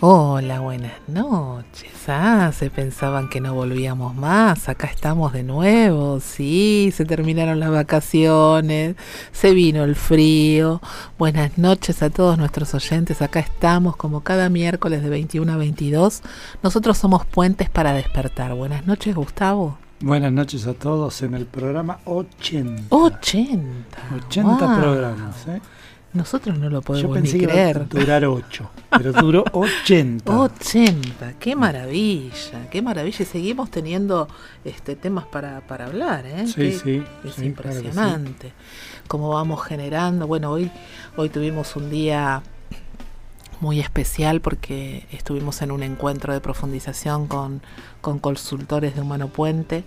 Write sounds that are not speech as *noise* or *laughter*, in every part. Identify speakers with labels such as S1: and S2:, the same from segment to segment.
S1: Hola, buenas noches. Ah, se pensaban que no volvíamos más. Acá estamos de nuevo. Sí, se terminaron las vacaciones. Se vino el frío. Buenas noches a todos nuestros oyentes. Acá estamos como cada miércoles de 21 a 22. Nosotros somos Puentes para Despertar. Buenas noches, Gustavo.
S2: Buenas noches a todos en el programa 80.
S1: 80.
S2: 80
S1: Wow.
S2: programas, ¿eh?
S1: Nosotros no lo
S2: Yo
S1: podemos
S2: pensé
S1: ni
S2: que iba a
S1: creer.
S2: durar 8, pero duró *laughs* 80.
S1: 80, qué maravilla, qué maravilla. Y seguimos teniendo este temas para, para hablar, ¿eh?
S2: Sí,
S1: Qué-
S2: sí,
S1: Es
S2: sí, claro sí.
S1: impresionante cómo vamos generando. Bueno, hoy, hoy tuvimos un día muy especial porque estuvimos en un encuentro de profundización con, con consultores de Humano Puente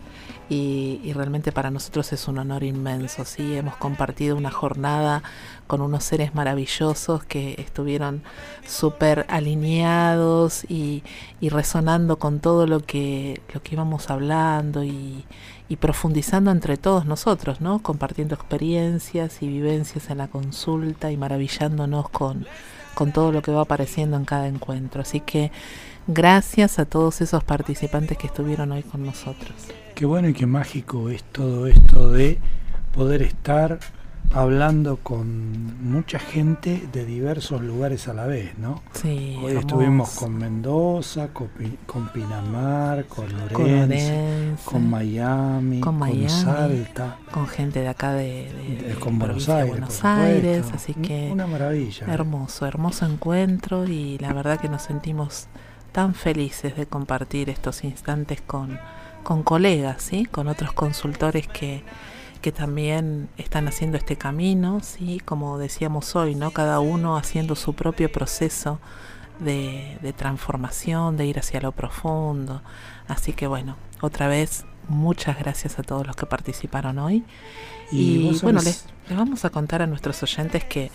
S1: y, realmente para nosotros es un honor inmenso. ¿sí? Hemos compartido una jornada con unos seres maravillosos que estuvieron súper alineados y, y resonando con todo lo que, lo que íbamos hablando y, y profundizando entre todos nosotros, ¿no? Compartiendo experiencias y vivencias en la consulta y maravillándonos con, con todo lo que va apareciendo en cada encuentro. Así que gracias a todos esos participantes que estuvieron hoy con nosotros.
S2: Qué bueno y qué mágico es todo esto de poder estar hablando con mucha gente de diversos lugares a la vez, ¿no?
S1: Sí,
S2: Hoy estuvimos con Mendoza, con, con Pinamar, con
S1: Con
S2: Lorenzo,
S1: Orense,
S2: con Miami,
S1: con
S2: con. Salta,
S1: con gente de acá de, de- de
S2: con Buenos Aires.
S1: Buenos así que
S2: Una maravilla.
S1: hermoso, hermoso encuentro y la verdad que nos sentimos tan felices de compartir estos instantes con, con colegas, ¿sí? con otros consultores que, que también están haciendo este camino, ¿sí? como decíamos hoy, ¿no? cada uno haciendo su propio proceso de, de transformación, de ir hacia lo profundo. Así que bueno, otra vez, muchas gracias a todos los que participaron hoy. Y, bueno, les, les vamos a contar a nuestros oyentes que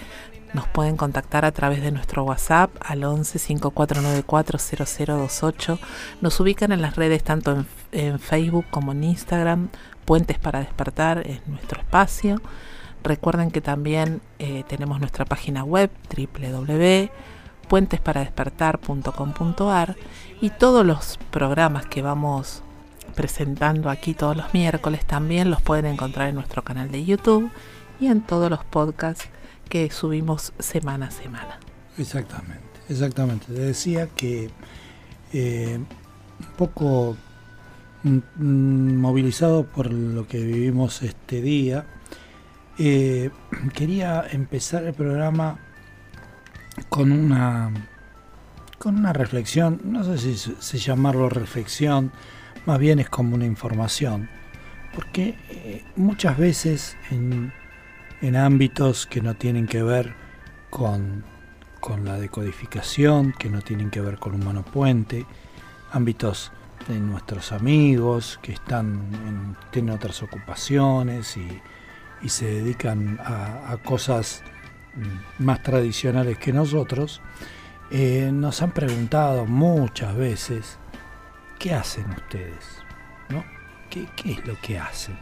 S1: nos pueden contactar a través de nuestro WhatsApp al 11 5494 0028. Nos ubican en las redes tanto en, en Facebook como en Instagram. Puentes para despertar es nuestro espacio. Recuerden que también eh, tenemos nuestra página web www.puentesparadespertar.com.ar y todos los programas que vamos presentando aquí todos los miércoles también los pueden encontrar en nuestro canal de YouTube y en todos los podcasts que subimos semana a semana.
S2: Exactamente, exactamente. Te decía que eh, un poco movilizado por lo que vivimos este día, eh, *clears throat* quería empezar el programa con una con una reflexión, no sé si, si llamarlo reflexión, más bien es como una información, porque eh, muchas veces en, en ámbitos que no tienen que ver con, con la decodificación, que no tienen que ver con humano puente, ámbitos de nuestros amigos que están en- tienen otras ocupaciones y, y se dedican a, cosas más tradicionales que nosotros, eh, nos han preguntado muchas veces, ¿qué hacen ustedes? ¿No? ¿Qué, qué es lo que hacen?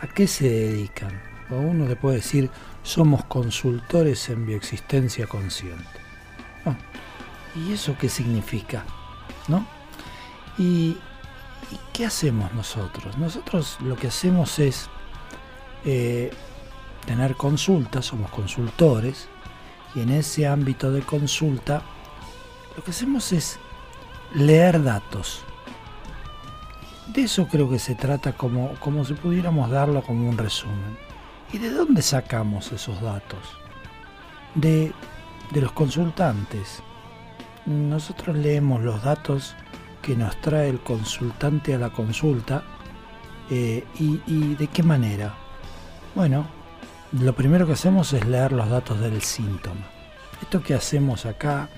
S2: ¿A qué se dedican? O uno le puede decir, somos consultores en bioexistencia consciente. Ah, ¿Y eso qué significa? ¿No? ¿Y, qué hacemos nosotros? Nosotros lo que hacemos es eh, tener consultas, somos consultores, y en ese ámbito de consulta lo que hacemos es leer datos. De eso creo que se trata como, como si pudiéramos darlo como un resumen. ¿Y de dónde sacamos esos datos? De, de los consultantes. Nosotros leemos los datos que nos trae el consultante a la consulta eh, y, y de qué manera. Bueno, lo primero que hacemos es leer los datos del síntoma. Esto que hacemos acá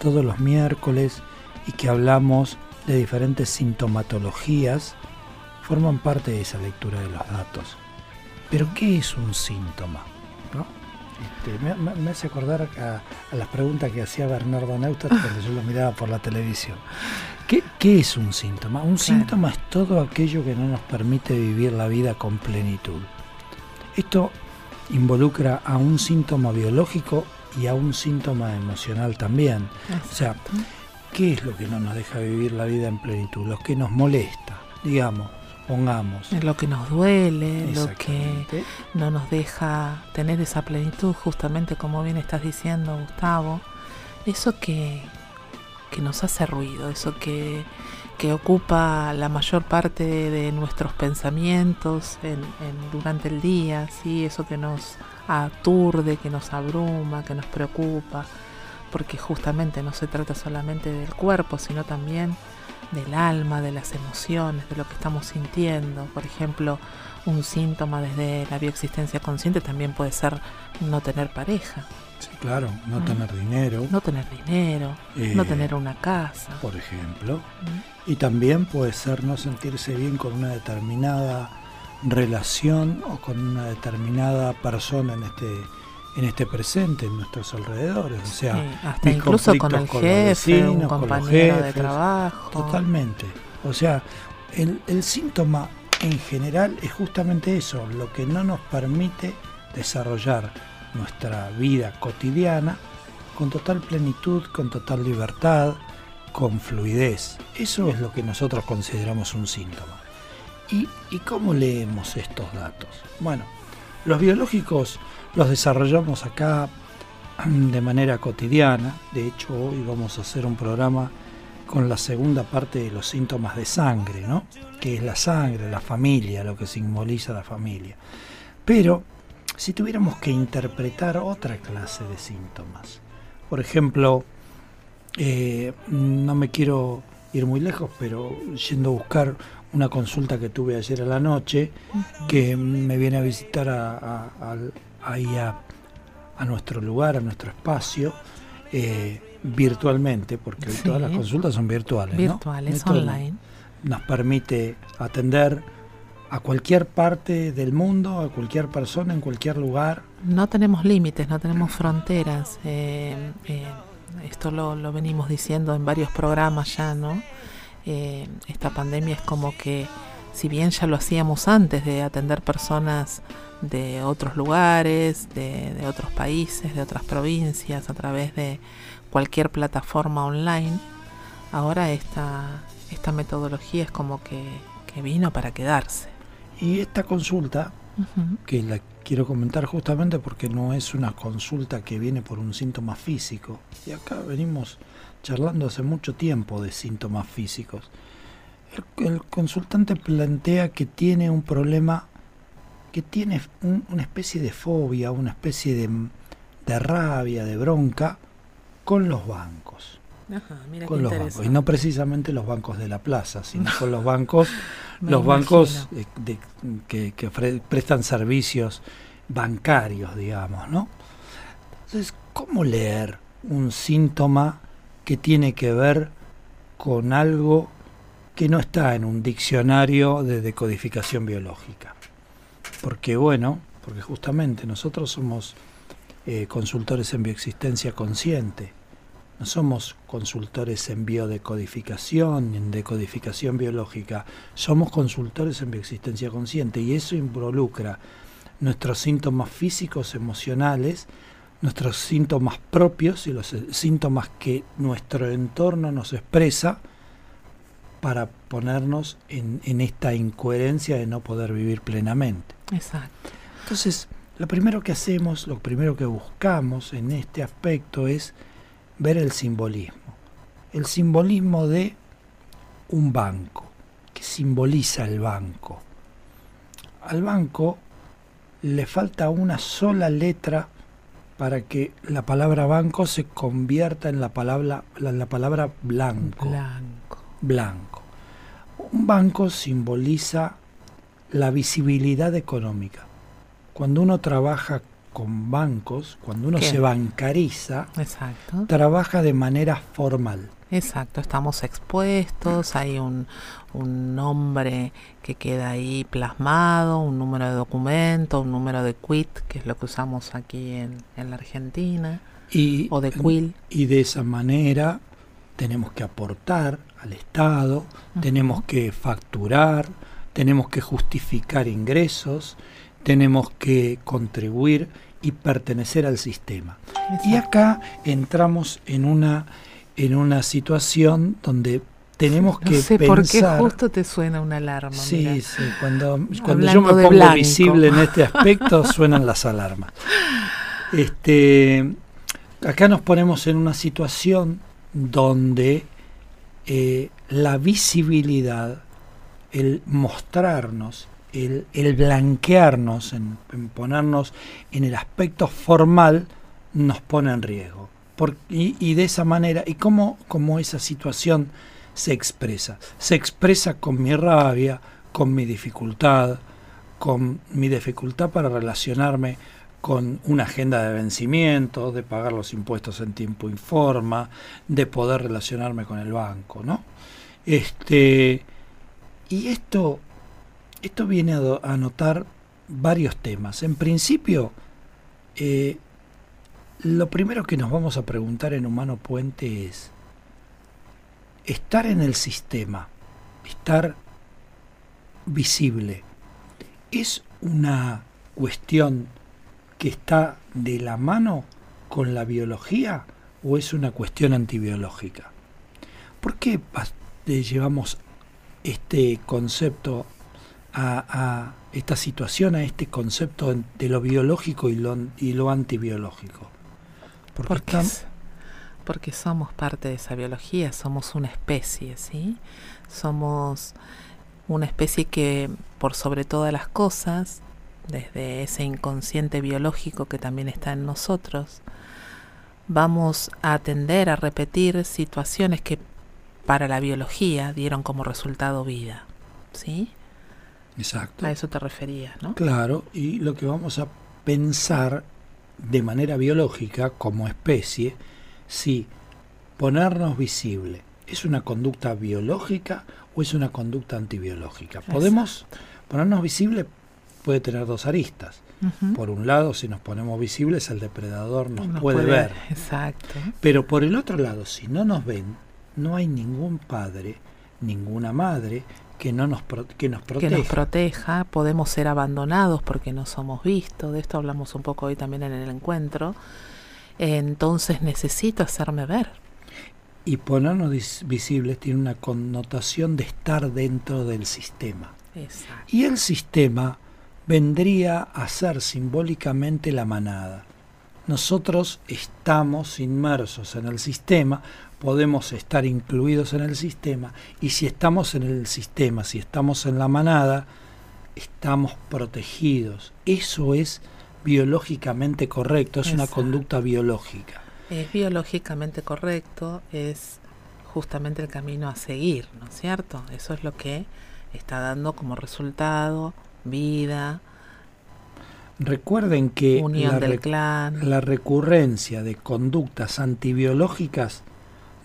S2: todos los miércoles y que hablamos de diferentes sintomatologías forman parte de esa lectura de los datos. Pero ¿qué es un síntoma? ¿No? Este, me, me- me hace acordar a, a las preguntas que hacía Bernardo Neustadt *laughs* cuando yo lo miraba por la televisión. ¿Qué, qué es un síntoma? Un síntoma es todo aquello que no nos permite vivir la vida con plenitud. Esto involucra a un síntoma biológico y a un síntoma emocional también. O sea, ¿qué es lo que no nos deja vivir la vida en plenitud? Lo que nos molesta, digamos, pongamos.
S1: Lo que nos duele, lo que no nos deja tener esa plenitud, justamente como bien estás diciendo, Gustavo. Eso que, que nos hace ruido, eso que, que ocupa la mayor parte de nuestros pensamientos en, durante el día, ¿sí? eso que nos aturde, que nos abruma, que nos preocupa, porque justamente no se trata solamente del cuerpo, sino también del alma, de las emociones, de lo que estamos sintiendo. Por ejemplo, un síntoma desde la bioexistencia consciente también puede ser no tener pareja.
S2: Sí, claro, no tener dinero.
S1: No tener dinero, no eh, tener una casa.
S2: Por ejemplo. Y también puede ser no sentirse bien con una determinada relación o con una determinada persona en este en este presente, en nuestros alrededores. O sea,
S1: hasta incluso con el jefe, un compañero de trabajo.
S2: Totalmente. O sea, el, el síntoma en general es justamente eso, lo que no nos permite desarrollar nuestra vida cotidiana con total plenitud, con total libertad, con fluidez. Eso es lo que nosotros consideramos un síntoma. ¿Y, cómo leemos estos datos? Bueno, los biológicos los desarrollamos acá de manera cotidiana. De hecho, hoy vamos a hacer un programa con la segunda parte de los síntomas de sangre, ¿no? Que es la sangre, la familia, lo que simboliza la familia. Pero si tuviéramos que interpretar otra clase de síntomas. Por ejemplo, eh, no me quiero ir muy lejos, pero yendo a buscar una consulta que tuve ayer a la noche, que me viene a visitar a, ahí a, nuestro lugar, a nuestro espacio, eh, virtualmente, porque todas las consultas son virtuales.
S1: Virtuales, online.
S2: Nos permite atender a cualquier parte del mundo, a cualquier persona, en cualquier lugar.
S1: No tenemos límites, no tenemos fronteras. Eh, eh, esto lo, venimos diciendo en varios programas ya, ¿no? Eh, esta pandemia es como que, si bien ya lo hacíamos antes de atender personas de otros lugares, de, otros países, de otras provincias, a través de cualquier plataforma online, ahora esta, esta metodología es como que vino para quedarse.
S2: Y esta consulta, que la quiero comentar justamente porque no es una consulta que viene por un síntoma físico, y acá venimos charlando hace mucho tiempo de síntomas físicos. El, consultante plantea que tiene un problema, que tiene una especie de fobia, una especie de, de rabia, de bronca con los bancos. Con los bancos. Y no precisamente los bancos de la plaza, sino con los bancos, *laughs* los bancos eh, que, prestan servicios bancarios, digamos, ¿no? Entonces, ¿cómo leer un síntoma que tiene que ver con algo que no está en un diccionario de decodificación biológica? Porque, bueno, porque justamente nosotros somos eh, consultores en bioexistencia consciente no somos consultores en biodecodificación, en decodificación biológica, somos consultores en bioexistencia consciente y eso involucra nuestros síntomas físicos, emocionales, nuestros síntomas propios y los síntomas que nuestro entorno nos expresa para ponernos en, en esta incoherencia de no poder vivir plenamente.
S1: Exacto.
S2: Entonces, lo primero que hacemos, lo primero que buscamos en este aspecto es ver el simbolismo. El simbolismo de un banco. que simboliza el banco? Al banco le falta una sola letra para que la palabra banco se convierta en la palabra, la palabra blanco.
S1: Blanco.
S2: Blanco. Un banco simboliza la visibilidad económica. Cuando uno trabaja con bancos, cuando uno se bancariza, trabaja de manera formal.
S1: Exacto, estamos expuestos, hay un, un, nombre que queda ahí plasmado, un número de documento, un número de quit, que es lo que usamos aquí en, en la Argentina,
S2: y,
S1: o de quill.
S2: Y de esa manera tenemos que aportar al Estado, tenemos que facturar, tenemos que justificar ingresos, tenemos que contribuir y pertenecer al sistema. Y acá entramos en una en una situación donde tenemos que
S1: sé
S2: pensar.
S1: por qué justo te suena una alarma.
S2: Sí, sí, cuando, cuando yo me pongo visible en este aspecto *laughs* suenan las alarmas. Este, acá nos ponemos en una situación donde eh, la visibilidad, el mostrarnos, el, blanquearnos, en, ponernos en el aspecto formal, nos pone en riesgo. y, de esa manera, ¿y cómo, cómo esa situación se expresa? Se expresa con mi rabia, con mi dificultad, con mi dificultad para relacionarme con una agenda de vencimiento, de pagar los impuestos en tiempo y forma, de poder relacionarme con el banco, ¿no? Este, y esto, esto viene a, a notar varios temas. En principio, eh, lo primero que nos vamos a preguntar en Humano Puente es, estar en el sistema, estar visible, es una cuestión que está de la mano con la biología o es una cuestión antibiológica? ¿Por qué llevamos este concepto a, esta situación, a este concepto de lo biológico y lo, y lo antibiológico?
S1: Porque, porque somos parte de esa biología, somos una especie, ¿sí? Somos una especie que, por sobre todas las cosas, desde ese inconsciente biológico que también está en nosotros, vamos a tender a repetir situaciones que para la biología dieron como resultado vida. ¿Sí?
S2: Exacto.
S1: A eso te referías, ¿no?
S2: Claro, y lo que vamos a pensar de manera biológica como especie, si ponernos visible es una conducta biológica o es una conducta antibiológica. Podemos ponernos visible puede tener dos aristas. Por un lado, si nos ponemos visibles, el depredador nos, puede, ver.
S1: Exacto.
S2: Pero por el otro lado, si no nos ven, no hay ningún padre, ninguna madre que no nos que nos proteja.
S1: Que nos proteja, podemos ser abandonados porque no somos vistos, de esto hablamos un poco hoy también en el encuentro. Entonces necesito hacerme ver.
S2: Y ponernos visibles tiene una connotación de estar dentro del sistema.
S1: Exacto.
S2: Y el sistema vendría a ser simbólicamente la manada. Nosotros estamos inmersos en el sistema, podemos estar incluidos en el sistema y si estamos en el sistema, si estamos en la manada, estamos protegidos. Eso es biológicamente correcto, es una conducta biológica.
S1: Es biológicamente correcto, es justamente el camino a seguir, ¿no es cierto? Eso es lo que está dando como resultado vida.
S2: Recuerden que
S1: Unión del clan.
S2: la recurrencia de conductas antibiológicas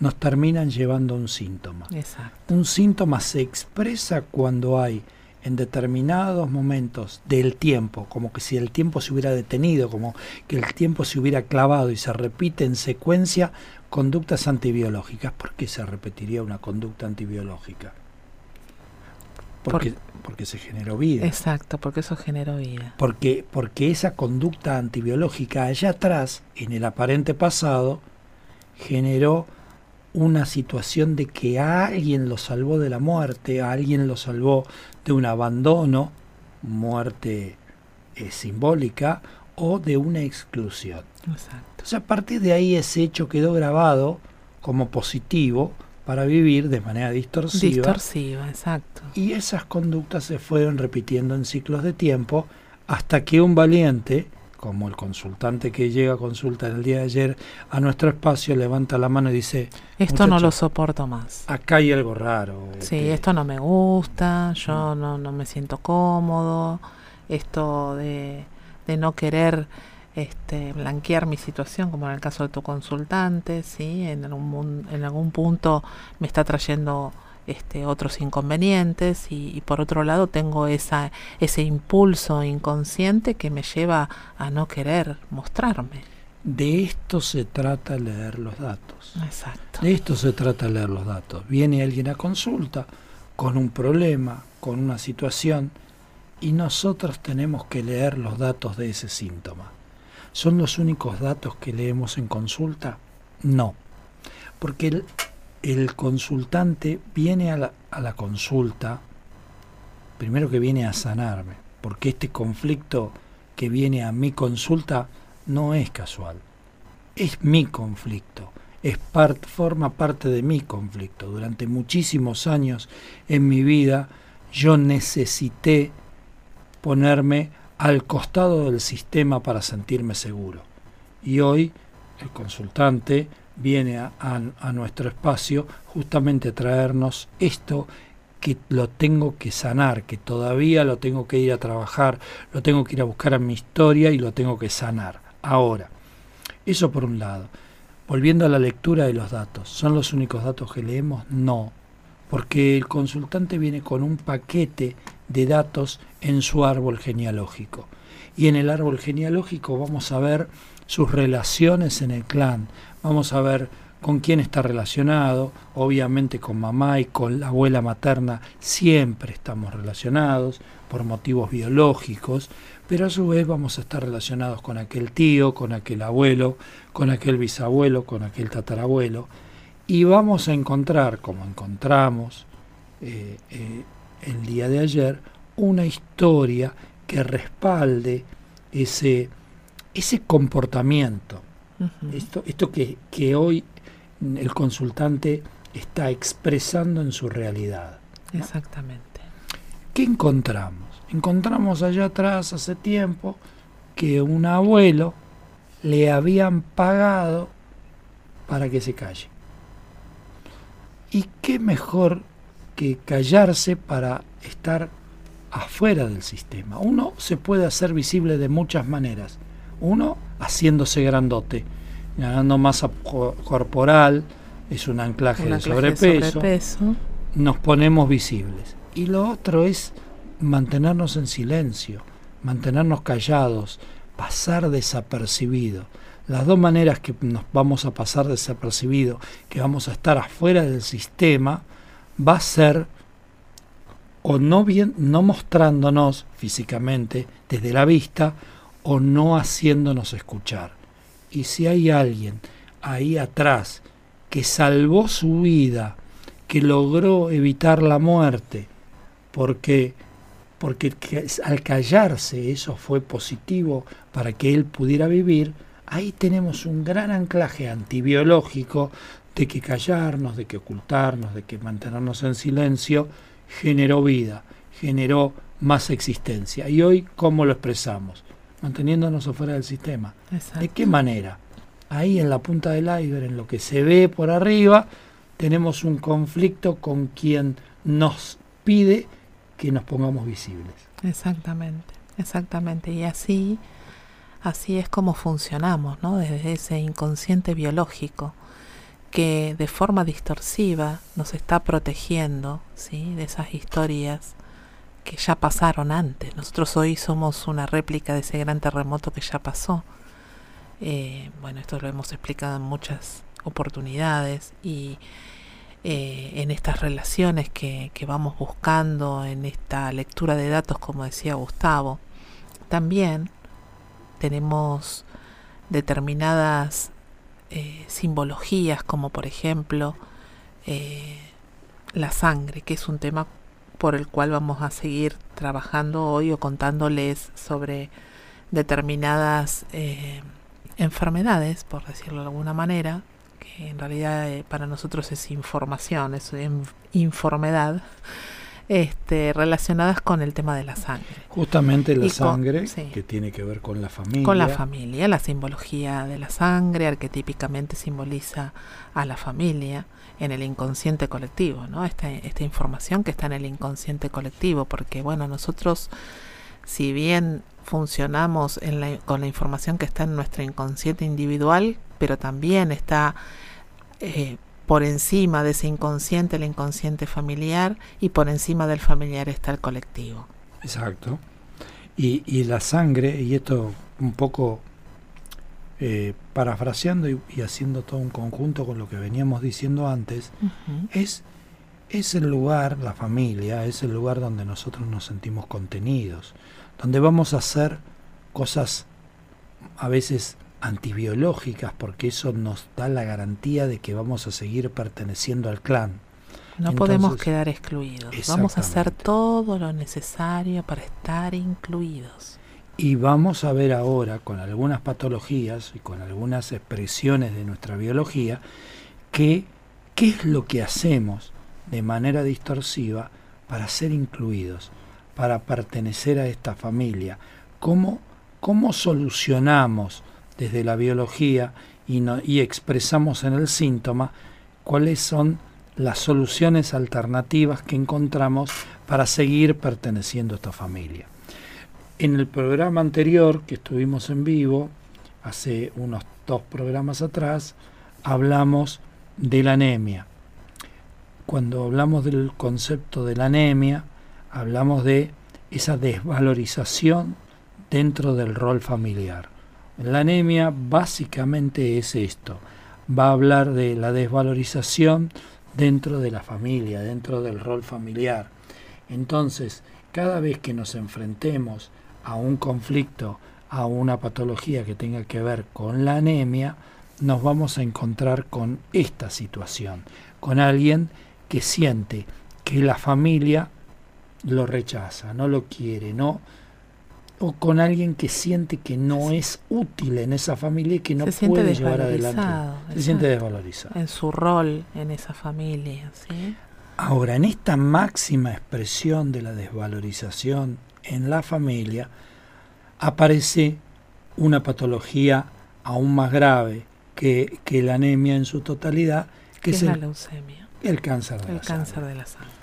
S2: nos terminan llevando a un síntoma.
S1: Exacto.
S2: Un síntoma se expresa cuando hay en determinados momentos del tiempo, como que si el tiempo se hubiera detenido, como que el tiempo se hubiera clavado y se repite en secuencia conductas antibiológicas. ¿Por qué se repetiría una conducta antibiológica? Porque, porque se generó vida.
S1: Exacto, porque eso generó vida.
S2: Porque, porque esa conducta antibiológica allá atrás, en el aparente pasado, generó una situación de que a alguien lo salvó de la muerte, a alguien lo salvó de un abandono, muerte eh, simbólica, o de una exclusión.
S1: Exacto.
S2: Entonces a partir de ahí ese hecho quedó grabado como positivo para vivir de manera distorsiva.
S1: Distorsiva, exacto.
S2: Y esas conductas se fueron repitiendo en ciclos de tiempo hasta que un valiente, como el consultante que llega a consulta el día de ayer a nuestro espacio, levanta la mano y dice,
S1: esto no lo soporto más.
S2: Acá hay algo raro.
S1: Sí, esto no me gusta, yo no, no me siento cómodo, esto de, de no querer este, blanquear mi situación, como en el caso de tu consultante, ¿sí? en, algún, en algún punto me está trayendo este, otros inconvenientes y, por otro lado tengo esa, ese impulso inconsciente que me lleva a no querer mostrarme.
S2: De esto se trata leer los datos.
S1: Exacto.
S2: De esto se trata leer los datos. Viene alguien a consulta con un problema, con una situación, y nosotros tenemos que leer los datos de ese síntoma. ¿Son los únicos datos que leemos en consulta? No. Porque el, el consultante viene a la, consulta, primero que viene a sanarme, porque este conflicto que viene a mi consulta no es casual, es mi conflicto, es part, forma parte de mi conflicto. Durante muchísimos años en mi vida yo necesité ponerme al costado del sistema para sentirme seguro. Y hoy el consultante viene a, a, nuestro espacio justamente traernos esto que lo tengo que sanar, que todavía lo tengo que ir a trabajar, lo tengo que ir a buscar en mi historia y lo tengo que sanar. Ahora, eso por un lado. Volviendo a la lectura de los datos, ¿son los únicos datos que leemos? No, porque el consultante viene con un paquete de datos en su árbol genealógico. Y en el árbol genealógico vamos a ver sus relaciones en el clan, vamos a ver con quién está relacionado, obviamente con mamá y con la abuela materna siempre estamos relacionados por motivos biológicos, pero a su vez vamos a estar relacionados con aquel tío, con aquel abuelo, con aquel bisabuelo, con aquel tatarabuelo, y vamos a encontrar, como encontramos eh, eh, el día de ayer, una historia que respalde ese, ese comportamiento esto, esto que, que hoy el consultante está expresando en su realidad.
S1: Exactamente.
S2: ¿Qué encontramos? Encontramos allá atrás hace tiempo que un abuelo le habían pagado para que se calle. ¿Y qué mejor que callarse para estar afuera del sistema? Uno se puede hacer visible de muchas maneras. Uno, haciéndose grandote, ganando masa corporal, es un anclaje, de sobrepeso, nos ponemos visibles. Y lo otro es mantenernos en silencio, mantenernos callados, pasar desapercibido. Las dos maneras que nos vamos a pasar desapercibido, que vamos a estar afuera del sistema, va a ser o no bien no mostrándonos físicamente desde la vista o no haciéndonos escuchar. Y si hay alguien ahí atrás que salvó su vida, que logró evitar la muerte, porque porque al callarse eso fue positivo para que él pudiera vivir, ahí tenemos un gran anclaje antibiológico de que callarnos, de que ocultarnos, de que mantenernos en silencio generó vida, generó más existencia. Y hoy, ¿cómo lo expresamos? Manteniéndonos afuera del sistema. ¿De qué manera? Ahí en la punta del iceberg, en lo que se ve por arriba, tenemos un conflicto con quien nos pide que nos pongamos visibles.
S1: Exactamente, exactamente. Y así, así es como funcionamos, ¿no? Desde ese inconsciente biológico que de forma distorsiva nos está protegiendo, ¿sí? De esas historias que ya pasaron antes. Nosotros hoy somos una réplica de ese gran terremoto que ya pasó. Eh, bueno, esto lo hemos explicado en muchas oportunidades y eh, en estas relaciones que, vamos buscando, en esta lectura de datos, como decía Gustavo, también tenemos determinadas eh, simbologías, como por ejemplo la sangre, que es un tema por el cual vamos a seguir trabajando hoy o contándoles sobre determinadas eh, enfermedades, por decirlo de alguna manera, que en realidad eh, para nosotros es información, es informedad, este, relacionadas con el tema de la sangre.
S2: Justamente la sangre, que tiene que ver con la familia.
S1: Con la familia, la simbología de la sangre arquetípicamente simboliza a la familia en el inconsciente colectivo, ¿no? Esta, esta información que está en el inconsciente colectivo, porque bueno, nosotros, si bien funcionamos con la información que está en nuestro inconsciente individual, pero también está eh, por encima de ese inconsciente, el inconsciente familiar, y por encima del familiar está el colectivo.
S2: Exacto. Y, y la sangre, y esto un poco eh, parafraseando y, haciendo todo un conjunto con lo que veníamos diciendo antes, es, es el lugar, la familia, es el lugar donde nosotros nos sentimos contenidos, donde vamos a hacer cosas a veces antibiológicas porque eso nos da la garantía de que vamos a seguir perteneciendo al clan.
S1: No podemos quedar excluidos. Vamos a hacer todo lo necesario para estar incluidos.
S2: Y vamos a ver ahora con algunas patologías y con algunas expresiones de nuestra biología que qué es lo que hacemos de manera distorsiva para ser incluidos, para pertenecer a esta familia, cómo, cómo solucionamos desde la biología y, y expresamos en el síntoma cuáles son las soluciones alternativas que encontramos para seguir perteneciendo a esta familia. En el programa anterior que estuvimos en vivo, hace unos dos programas atrás, hablamos de la anemia. Cuando hablamos del concepto de la anemia, hablamos de esa desvalorización dentro del rol familiar. La anemia básicamente es esto. Va a hablar de la desvalorización dentro de la familia, dentro del rol familiar. Entonces, cada vez que nos enfrentemos a un conflicto, a una patología que tenga que ver con la anemia, nos vamos a encontrar con esta situación, con alguien que siente que la familia lo rechaza, no lo quiere, no o con alguien que siente que no es útil en esa familia y que no puede llevar adelante. Se siente desvalorizado.
S1: En su rol en esa familia. ¿sí?
S2: Ahora, en esta máxima expresión de la desvalorización en la familia, aparece una patología aún más grave que, que la anemia en su totalidad, que es,
S1: la leucemia.
S2: El cáncer
S1: el cáncer de la sangre.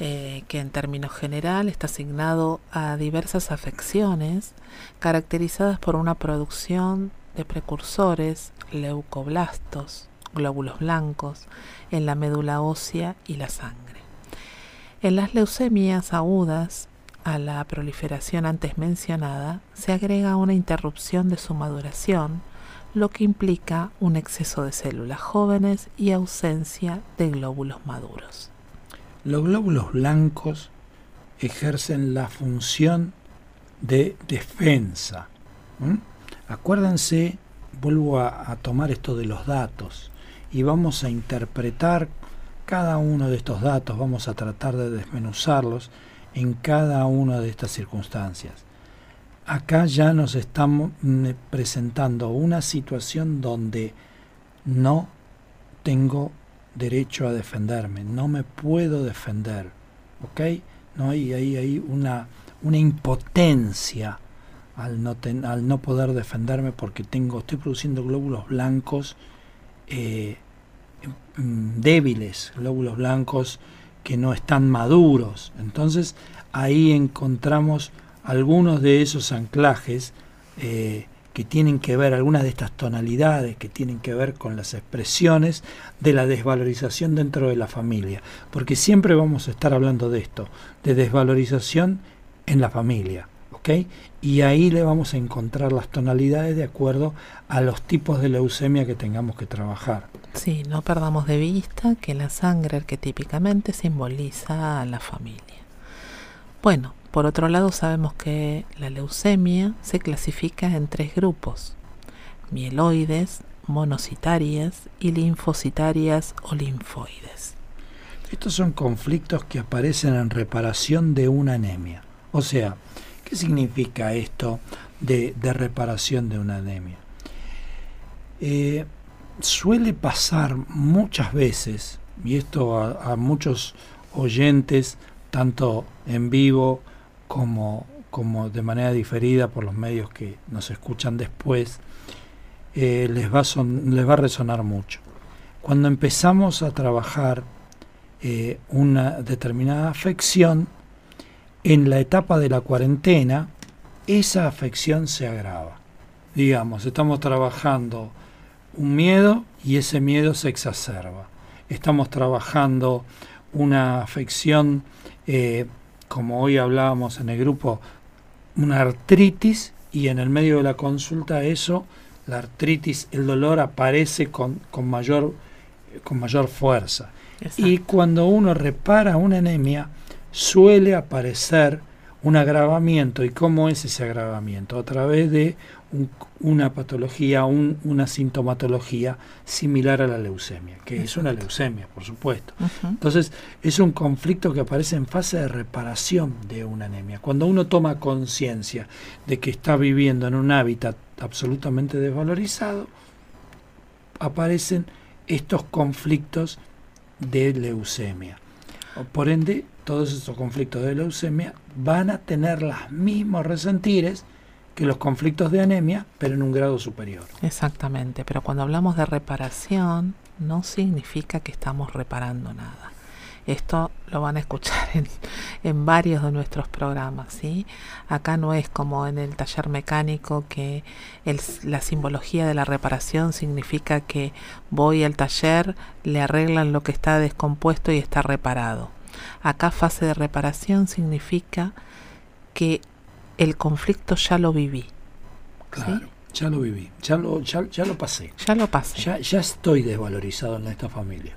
S1: Eh, que en términos general está asignado a diversas afecciones caracterizadas por una producción de precursores, leucoblastos, glóbulos blancos, en la médula ósea y la sangre. En las leucemias agudas, a la proliferación antes mencionada, se agrega una interrupción de su maduración, lo que implica un exceso de células jóvenes y ausencia de glóbulos maduros.
S2: Los glóbulos blancos ejercen la función de defensa. Acuérdense, vuelvo a, tomar esto de los datos y vamos a interpretar cada uno de estos datos, vamos a tratar de desmenuzarlos en cada una de estas circunstancias. Acá ya nos estamos mm, presentando una situación donde no tengo derecho a defenderme, no me puedo defender, ¿ok? No hay, hay, hay una, una impotencia al no, al no poder defenderme porque tengo, estoy produciendo glóbulos blancos eh, mm, débiles, glóbulos blancos que no están maduros. Entonces ahí encontramos algunos de esos anclajes eh, que tienen que ver, algunas de estas tonalidades que tienen que ver con las expresiones de la desvalorización dentro de la familia, porque siempre vamos a estar hablando de esto, de desvalorización en la familia, ¿ok? Y ahí le vamos a encontrar las tonalidades de acuerdo a los tipos de leucemia que tengamos que trabajar.
S1: Sí, no perdamos de vista que la sangre arquetípicamente simboliza a la familia. Bueno, por otro lado, sabemos que la leucemia se clasifica en tres grupos, mieloides, monocitarias y linfocitarias o linfoides.
S2: Estos son conflictos que aparecen en reparación de una anemia. O sea, ¿qué significa esto de, reparación de una anemia? Eh, suele pasar muchas veces, y esto a muchos oyentes, tanto en vivo como, como de manera diferida por los medios que nos escuchan después, eh, les, va a les va a resonar mucho. Cuando empezamos a trabajar eh, una determinada afección, en la etapa de la cuarentena, esa afección se agrava. Digamos, estamos trabajando un miedo y ese miedo se exacerba. Estamos trabajando una afección eh, como hoy hablábamos en el grupo, una artritis y en el medio de la consulta eso, la artritis, el dolor aparece con, con, mayor, con mayor fuerza. Y cuando uno repara una anemia, suele aparecer un agravamiento. ¿Y cómo es ese agravamiento? A través de una patología, una sintomatología similar a la leucemia, que es una leucemia, por supuesto. Entonces, es un conflicto que aparece en fase de reparación de una anemia. Cuando uno toma conciencia de que está viviendo en un hábitat absolutamente desvalorizado, aparecen estos conflictos de leucemia. Por ende, todos estos conflictos de leucemia van a tener los mismos resentires que los conflictos de anemia, pero en un grado superior.
S1: Exactamente, pero cuando hablamos de reparación, no significa que estamos reparando nada. Esto lo van a escuchar en, varios de nuestros programas, ¿sí? Acá no es como en el taller mecánico que la simbología de la reparación significa que voy al taller, le arreglan lo que está descompuesto y está reparado. Acá fase de reparación significa que el conflicto ya lo viví.
S2: Claro, ya lo viví, ya lo, ya, lo pasé.
S1: Ya lo pasé.
S2: Ya, ya estoy desvalorizado en esta familia.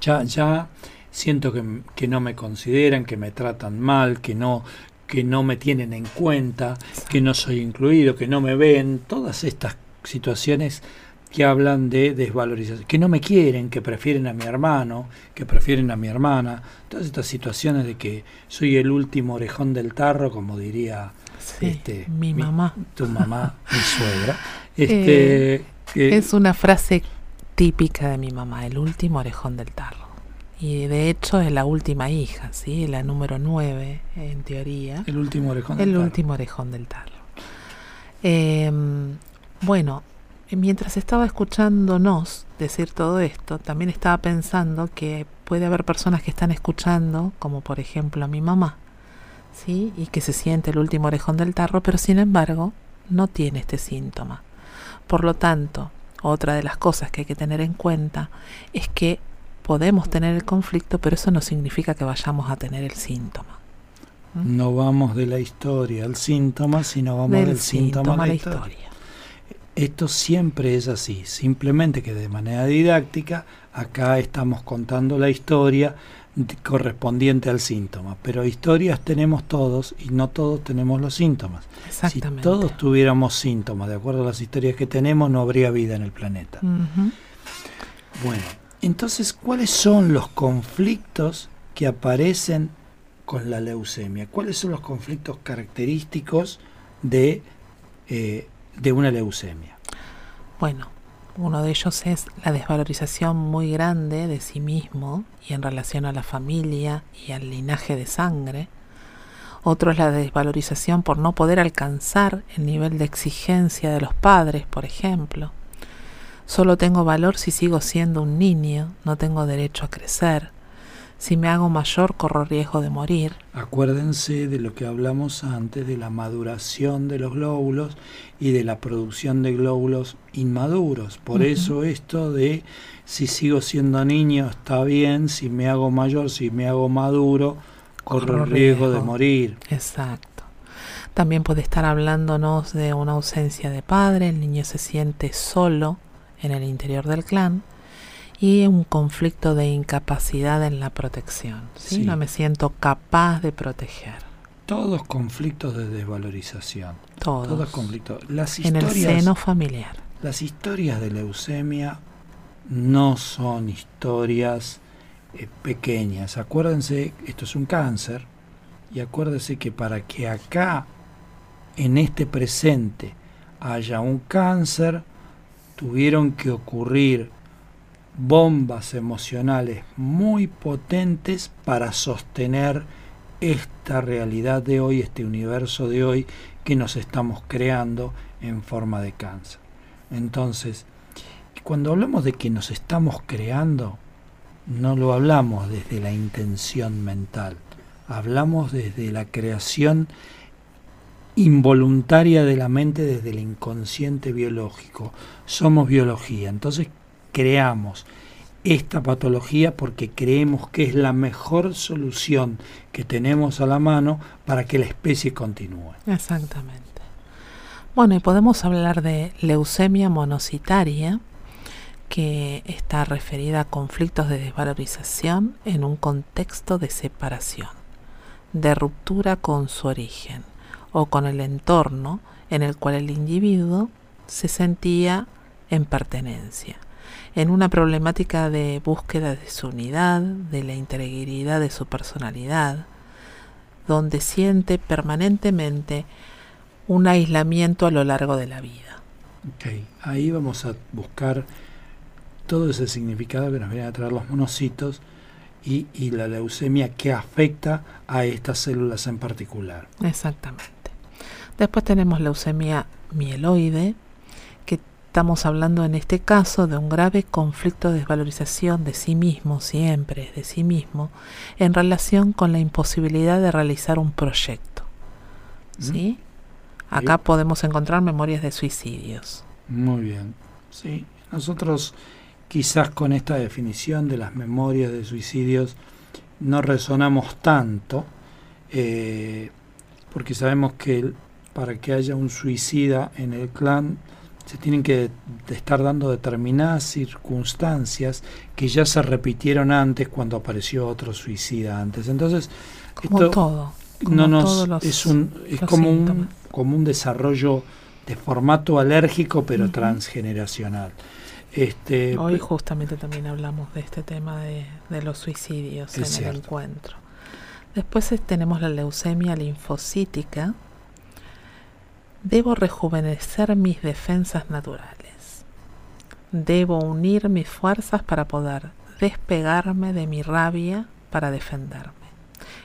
S2: Ya, ya siento que, no me consideran, que me tratan mal, que no, que no me tienen en cuenta, que no soy incluido, que no me ven, todas estas situaciones que hablan de desvalorización, que no me quieren, que prefieren a mi hermano, que prefieren a mi hermana, todas estas situaciones de que soy el último orejón del tarro, como diría
S1: este, mi, mamá,
S2: tu mamá, mi suegra. *laughs* Este,
S1: eh, es una frase típica de mi mamá, el último orejón del tarro. Y de hecho es la última hija, ¿sí? la número nueve, en teoría.
S2: El último orejón
S1: del El último orejón del tarro. Em, bueno, mientras estaba escuchándonos decir todo esto, también estaba pensando que puede haber personas que están escuchando, como por ejemplo mi mamá, ¿sí? y que se siente el último orejón del tarro, pero sin embargo no tiene este síntoma. Por lo tanto, otra de las cosas que hay que tener en cuenta es que podemos tener el conflicto, pero eso no significa que vayamos a tener el síntoma.
S2: ¿Mm? No vamos de la historia al síntoma, sino vamos del, síntoma, a la historia. Esto siempre es así, simplemente que de manera didáctica acá estamos contando la historia correspondiente al síntoma. Pero historias tenemos todos y no todos tenemos los síntomas. Si todos tuviéramos síntomas, de acuerdo a las historias que tenemos, no habría vida en el planeta. Bueno, entonces, ¿cuáles son los conflictos que aparecen con la leucemia? ¿Cuáles son los conflictos característicos de, eh, de una leucemia?
S1: Bueno, uno de ellos es la desvalorización muy grande de sí mismo y en relación a la familia y al linaje de sangre. Otro es la desvalorización por no poder alcanzar el nivel de exigencia de los padres, por ejemplo. Solo tengo valor si sigo siendo un niño, no tengo derecho a crecer. Si me hago mayor corro riesgo de morir.
S2: Acuérdense de lo que hablamos antes de la maduración de los glóbulos y de la producción de glóbulos inmaduros. Por eso esto de si sigo siendo niño está bien, si me hago mayor, si me hago maduro, corro, riesgo, riesgo de morir.
S1: Exacto. También puede estar hablándonos de una ausencia de padre, el niño se siente solo en el interior del clan y un conflicto de incapacidad en la protección. ¿sí? No me siento capaz de proteger.
S2: Todos conflictos de desvalorización.
S1: Todos.
S2: conflictos.
S1: Las en el seno familiar.
S2: Las historias de leucemia no son historias eh, pequeñas. Acuérdense, esto es un cáncer, y acuérdense que para que acá, en este presente, haya un cáncer, tuvieron que ocurrir bombas emocionales muy potentes para sostener esta realidad de hoy, este universo de hoy que nos estamos creando en forma de cáncer. Entonces, cuando hablamos de que nos estamos creando, no lo hablamos desde la intención mental, hablamos desde la creación involuntaria de la mente desde el inconsciente biológico. Somos biología, entonces creamos esta patología porque creemos que es la mejor solución que tenemos a la mano para que la especie continúe.
S1: Exactamente. Bueno, y podemos hablar de leucemia monocitaria, que está referida a conflictos de desvalorización en un contexto de separación, de ruptura con su origen o con el entorno en el cual el individuo se sentía en pertenencia, en una problemática de búsqueda de su unidad, de la integridad de su personalidad, donde siente permanentemente un aislamiento a lo largo de la vida.
S2: Ok, ahí vamos a buscar todo ese significado que nos viene a traer los monocitos y, y la leucemia que afecta a estas células en particular.
S1: Exactamente. Después tenemos leucemia mieloide, estamos hablando en este caso de un grave conflicto de desvalorización de sí mismo, siempre de sí mismo, en relación con la imposibilidad de realizar un proyecto. ¿Sí? Acá podemos encontrar memorias de suicidios.
S2: Muy bien. Sí, nosotros quizás con esta definición de las memorias de suicidios no resonamos tanto, eh, porque sabemos que para que haya un suicida en el clan se tienen que estar dando determinadas circunstancias que ya se repitieron antes cuando apareció otro suicida antes. Entonces,
S1: como todo.
S2: no nos, es un es como un como un desarrollo de formato alérgico pero transgeneracional.
S1: Este, Hoy justamente también hablamos de este tema de, los suicidios en el encuentro. Después tenemos la leucemia linfocítica. Debo rejuvenecer mis defensas naturales. Debo unir mis fuerzas para poder despegarme de mi rabia para defenderme.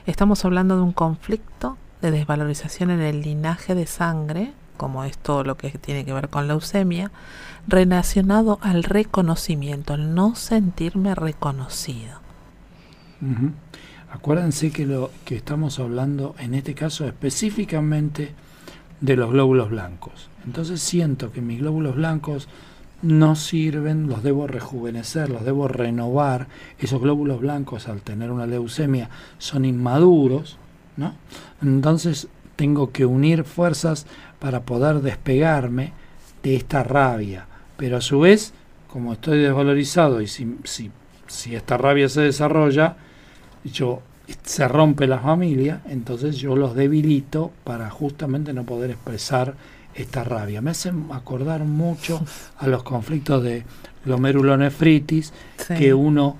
S1: Estamos hablando de un conflicto de desvalorización en el linaje de sangre, como es todo lo que tiene que ver con leucemia, relacionado al reconocimiento, al no sentirme reconocido.
S2: Acuérdense que lo que estamos hablando en este caso específicamente de los glóbulos blancos. Entonces siento que mis glóbulos blancos no sirven, los debo rejuvenecer, los debo renovar. Esos glóbulos blancos al tener una leucemia son inmaduros, ¿no? Entonces tengo que unir fuerzas para poder despegarme de esta rabia. Pero a su vez, como estoy desvalorizado y si, si, si esta rabia se desarrolla, yo se rompe la familia, entonces yo los debilito para justamente no poder expresar esta rabia. Me hacen acordar mucho a los conflictos de glomerulonefritis, que uno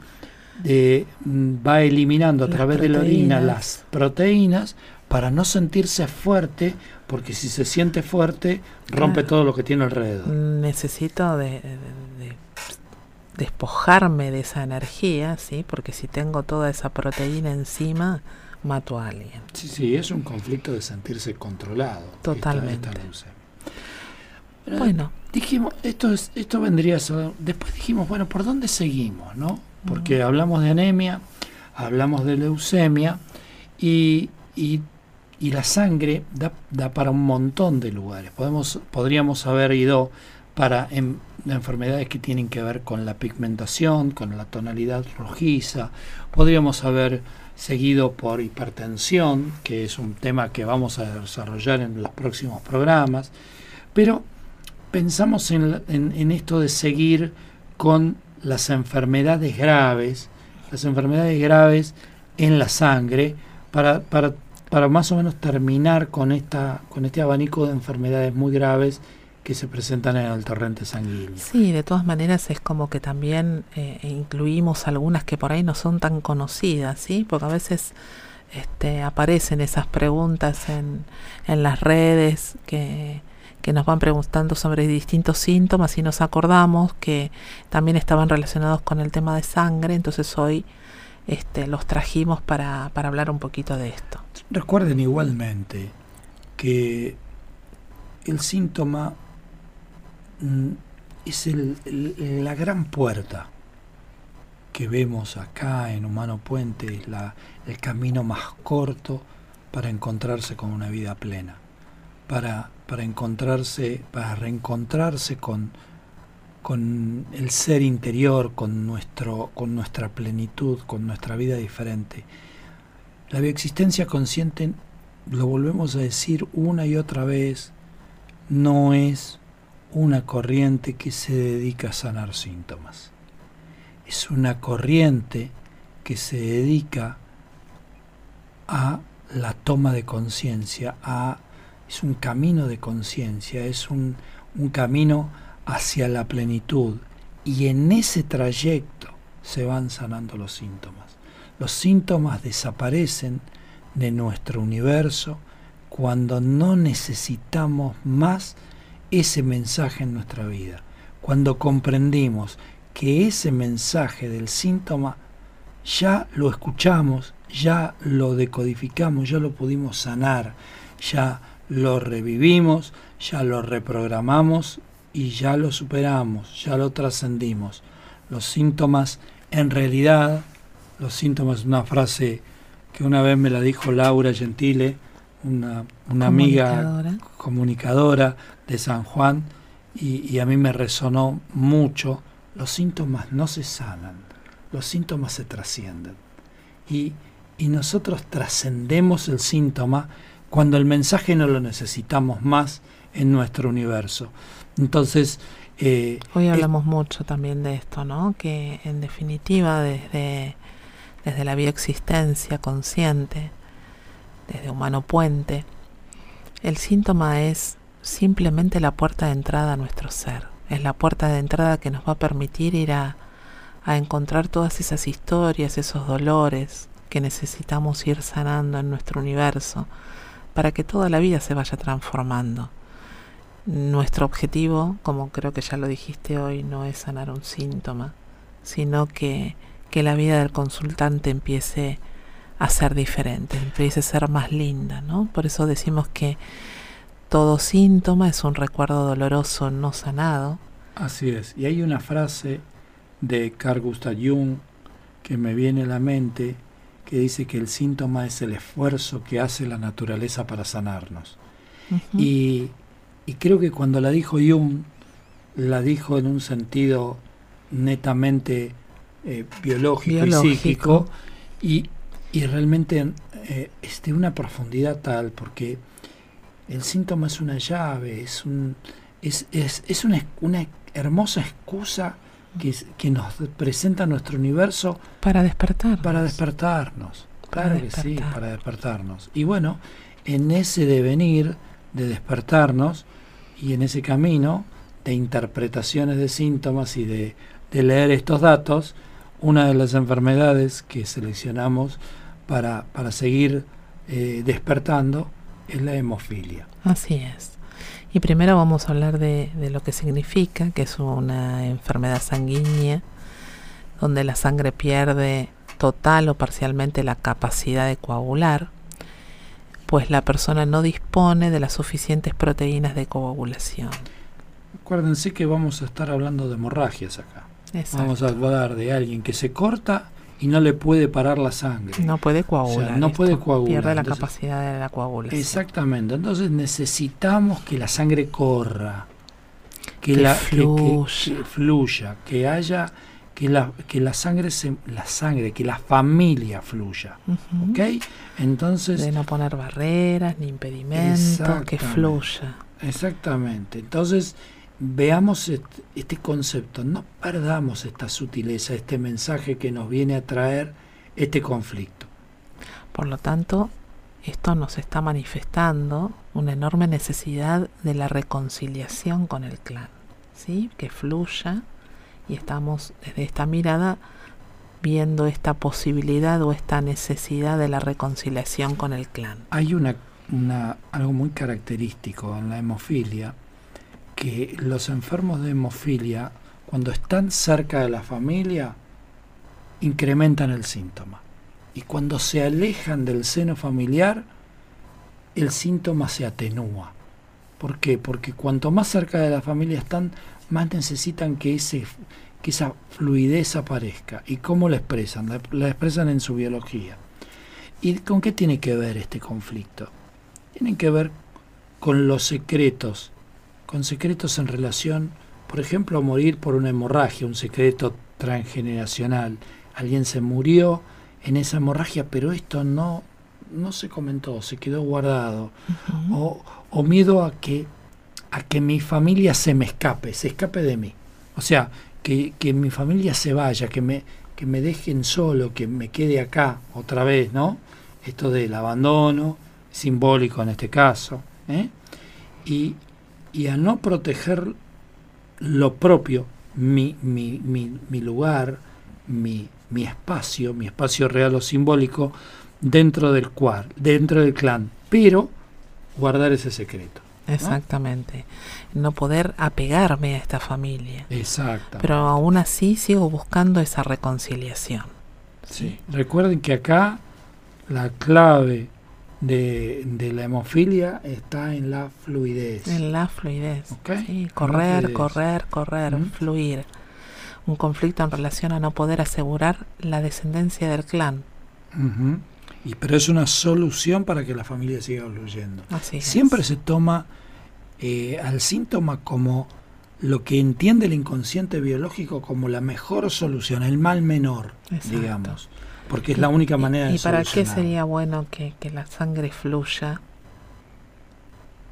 S2: eh, va eliminando a través de la orina las proteínas para no sentirse fuerte, porque si se siente fuerte, rompe todo lo que tiene alrededor.
S1: Necesito de, despojarme de esa energía, ¿sí? Porque si tengo toda esa proteína encima, mato a alguien.
S2: Sí, sí, es un conflicto de sentirse controlado.
S1: Totalmente. bueno.
S2: Dijimos, esto, es, esto vendría a ser, después dijimos, bueno, ¿por dónde seguimos, no? porque hablamos de anemia, hablamos de leucemia y, y, la sangre da, da, para un montón de lugares. Podemos, podríamos haber ido para enfermedades que tienen que ver con la pigmentación, con la tonalidad rojiza, podríamos haber seguido por hipertensión, que es un tema que vamos a desarrollar en los próximos programas, pero pensamos en, en esto de seguir con las enfermedades graves, las enfermedades graves en la sangre, para, para, para más o menos terminar con, esta, con este abanico de enfermedades muy graves que se presentan en el torrente sanguíneo.
S1: Sí, de todas maneras es como que también eh, incluimos algunas que por ahí no son tan conocidas, ¿sí? Porque a veces este, aparecen esas preguntas en, en las redes que que nos van preguntando sobre distintos síntomas y nos acordamos que también estaban relacionados con el tema de sangre, entonces hoy este, los trajimos para, para hablar un poquito de esto.
S2: Recuerden igualmente que el síntoma es el, la gran puerta que vemos acá en Humano Puente, es la, el camino más corto para encontrarse con una vida plena, para para encontrarse, para reencontrarse con, con el ser interior, con, nuestro, con nuestra plenitud, con nuestra vida diferente. La bioexistencia consciente, lo volvemos a decir una y otra vez, no es una corriente que se dedica a sanar síntomas. Es una corriente que se dedica a la toma de conciencia, a es un camino de conciencia, es un, un camino hacia la plenitud. Y en ese trayecto se van sanando los síntomas. Los síntomas desaparecen de nuestro universo cuando no necesitamos más ese mensaje en nuestra vida. Cuando comprendimos que ese mensaje del síntoma ya lo escuchamos, ya lo decodificamos, ya lo pudimos sanar, ya lo revivimos, ya lo reprogramamos y ya lo superamos, ya lo trascendimos. Los síntomas, en realidad, los síntomas, una frase que una vez me la dijo Laura Gentile, una, una amiga comunicadora de San Juan, y, y a mí me resonó mucho, los síntomas no se sanan, los síntomas se trascienden. Y, y nosotros trascendemos el síntoma cuando el mensaje no lo necesitamos más en nuestro universo. Entonces...
S1: Eh, Hoy hablamos mucho también de esto, ¿no? Que en definitiva desde, desde la bioexistencia consciente, desde humano puente, el síntoma es simplemente la puerta de entrada a nuestro ser. Es la puerta de entrada que nos va a permitir ir a, encontrar todas esas historias, esos dolores que necesitamos ir sanando en nuestro universo para que toda la vida se vaya transformando. Nuestro objetivo, como creo que ya lo dijiste hoy, no es sanar un síntoma, sino que, que la vida del consultante empiece a ser diferente, empiece a ser más linda, ¿no? Por eso decimos que todo síntoma es un recuerdo doloroso no sanado.
S2: Así es. Y hay una frase de Carl Gustav Jung que me viene a la mente que dice que el síntoma es el esfuerzo que hace la naturaleza para sanarnos. y, creo que cuando la dijo Jung, la dijo en un sentido netamente eh, biológico, y psíquico, y, realmente eh, es de una profundidad tal, porque el síntoma es una llave, es, un, es, es, es una, una hermosa excusa que, nos presenta nuestro universo
S1: para despertar.
S2: para despertarnos claro que sí para despertarnos. Y bueno en ese devenir de despertarnos y en ese camino de interpretaciones de síntomas y de, leer estos datos una de las enfermedades que seleccionamos para, para seguir eh, despertando es la hemofilia
S1: así es y primero vamos a hablar de, lo que significa, que es una enfermedad sanguínea, donde la sangre pierde total o parcialmente la capacidad de coagular, pues la persona no dispone de las suficientes proteínas de coagulación.
S2: Acuérdense que vamos a estar hablando de hemorragias acá. Vamos a hablar de alguien que se corta y no le puede parar la sangre.
S1: No puede coagular.
S2: no puede coagular.
S1: Pierde la capacidad de la coagulación.
S2: Exactamente. Entonces necesitamos que la sangre corra,
S1: que, la fluya.
S2: Que, fluya, que haya que la, que la sangre se, la sangre, que la familia fluya. ¿Ok? Entonces.
S1: De no poner barreras ni impedimentos, que fluya.
S2: Exactamente. Entonces, veamos este, concepto, no perdamos esta sutileza, este mensaje que nos viene a traer este conflicto.
S1: Por lo tanto, esto nos está manifestando una enorme necesidad de la reconciliación con el clan, ¿sí? que fluya y estamos desde esta mirada viendo esta posibilidad o esta necesidad de la reconciliación con el clan.
S2: Hay una, una algo muy característico en la hemofilia que los enfermos de hemofilia, cuando están cerca de la familia, incrementan el síntoma. Y cuando se alejan del seno familiar, el síntoma se atenúa. ¿Por qué? Porque cuanto más cerca de la familia están, más necesitan que, ese, que esa fluidez aparezca. ¿Y cómo la expresan? La, la expresan en su biología. ¿Y con qué tiene que ver este conflicto? Tienen que ver con los secretos con secretos en relación, por ejemplo, a morir por una hemorragia, un secreto transgeneracional. Alguien se murió en esa hemorragia, pero esto no, no se comentó, se quedó guardado. o, o, miedo a que, a que mi familia se me escape, se escape de mí. O sea, que, que mi familia se vaya, que me, que me dejen solo, que me quede acá otra vez, ¿no? Esto del abandono, simbólico en este caso. ¿eh? y, y a no proteger lo propio, mi, mi, mi, mi lugar, mi, mi espacio, mi espacio real o simbólico dentro del cual, dentro del clan, pero guardar ese secreto.
S1: Exactamente. ¿no? poder apegarme a esta familia.
S2: Exacto.
S1: Pero aún así sigo buscando esa reconciliación.
S2: Sí. Recuerden que acá la clave de, de, la hemofilia está en la fluidez.
S1: En la fluidez. Sí, correr, correr, correr, fluir. Un conflicto en relación a no poder asegurar la descendencia del clan.
S2: y, pero es una solución para que la familia siga fluyendo. Siempre se toma eh, al síntoma como lo que entiende el inconsciente biológico como la mejor solución, el mal menor, digamos, porque es la única manera
S1: de ¿Y para qué sería bueno que, que la sangre fluya?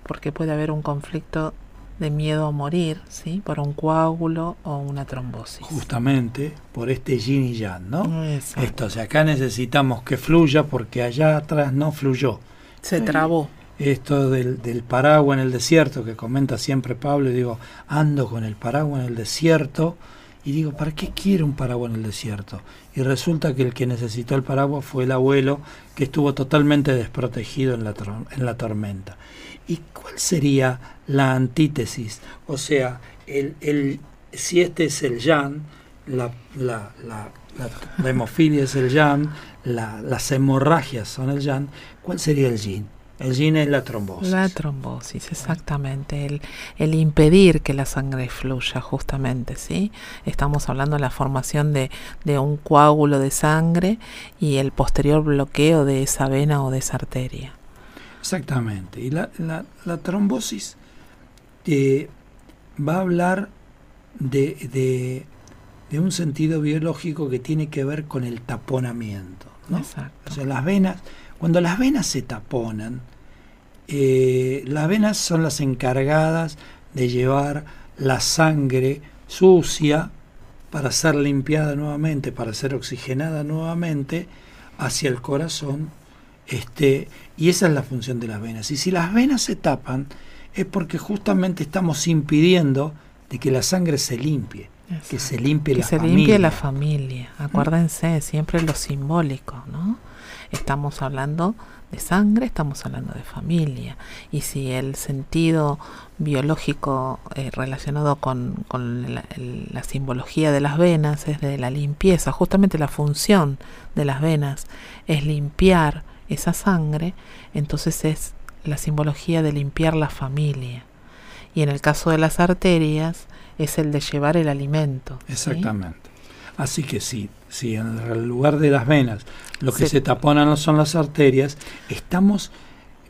S1: Porque puede haber un conflicto de miedo a morir, ¿sí? Por un coágulo o una trombosis.
S2: Justamente por este yin y yang, ¿no? Esto, o sea, acá necesitamos que fluya porque allá atrás no fluyó.
S1: Se trabó
S2: esto del, del, paraguas en el desierto que comenta siempre Pablo, y digo, ando con el paraguas en el desierto, y digo, ¿para qué quiere un paraguas en el desierto? Y resulta que el que necesitó el paraguas fue el abuelo, que estuvo totalmente desprotegido en la, en la tormenta. ¿Y cuál sería la antítesis? O sea, el, el, si este es el yan, la, la, la, la, hemofilia es el yan, las hemorragias son el yan, ¿cuál sería el yin? El yin es la trombosis.
S1: La trombosis, exactamente. El, el, impedir que la sangre fluya, justamente, ¿sí? Estamos hablando de la formación de, de, un coágulo de sangre y el posterior bloqueo de esa vena o de esa arteria.
S2: Exactamente. Y la, la, la trombosis eh, va a hablar de, de, de, un sentido biológico que tiene que ver con el taponamiento. ¿no? Exacto. O sea, las venas cuando las venas se taponan, eh, las venas son las encargadas de llevar la sangre sucia para ser limpiada nuevamente, para ser oxigenada nuevamente hacia el corazón. Este, y esa es la función de las venas. Y si las venas se tapan, es porque justamente estamos impidiendo de que la sangre se limpie, que se limpie
S1: que
S2: la
S1: se limpie la familia. Acuérdense, siempre lo simbólico, ¿no? Estamos hablando de sangre, estamos hablando de familia. Y si el sentido biológico eh, relacionado con, la, simbología de las venas es de la limpieza, justamente la función de las venas es limpiar esa sangre, entonces es la simbología de limpiar la familia. Y en el caso de las arterias es el de llevar el alimento.
S2: Exactamente. Así que sí, si en el lugar de las venas lo que se, taponan son las arterias, estamos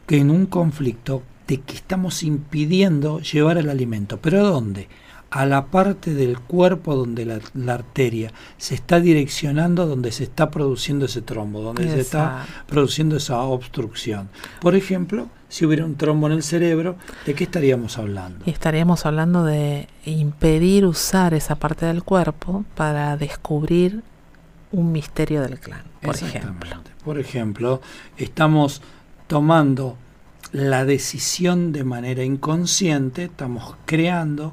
S2: en un conflicto de que estamos impidiendo llevar el alimento. ¿Pero a dónde? A la parte del cuerpo donde la, arteria se está direccionando, donde se está produciendo ese trombo, donde se está produciendo esa obstrucción. Por ejemplo, si hubiera un trombo en el cerebro, ¿de qué estaríamos hablando?
S1: estaríamos hablando de impedir usar esa parte del cuerpo para descubrir un misterio del clan, por ejemplo.
S2: Por ejemplo, estamos tomando la decisión de manera inconsciente, estamos creando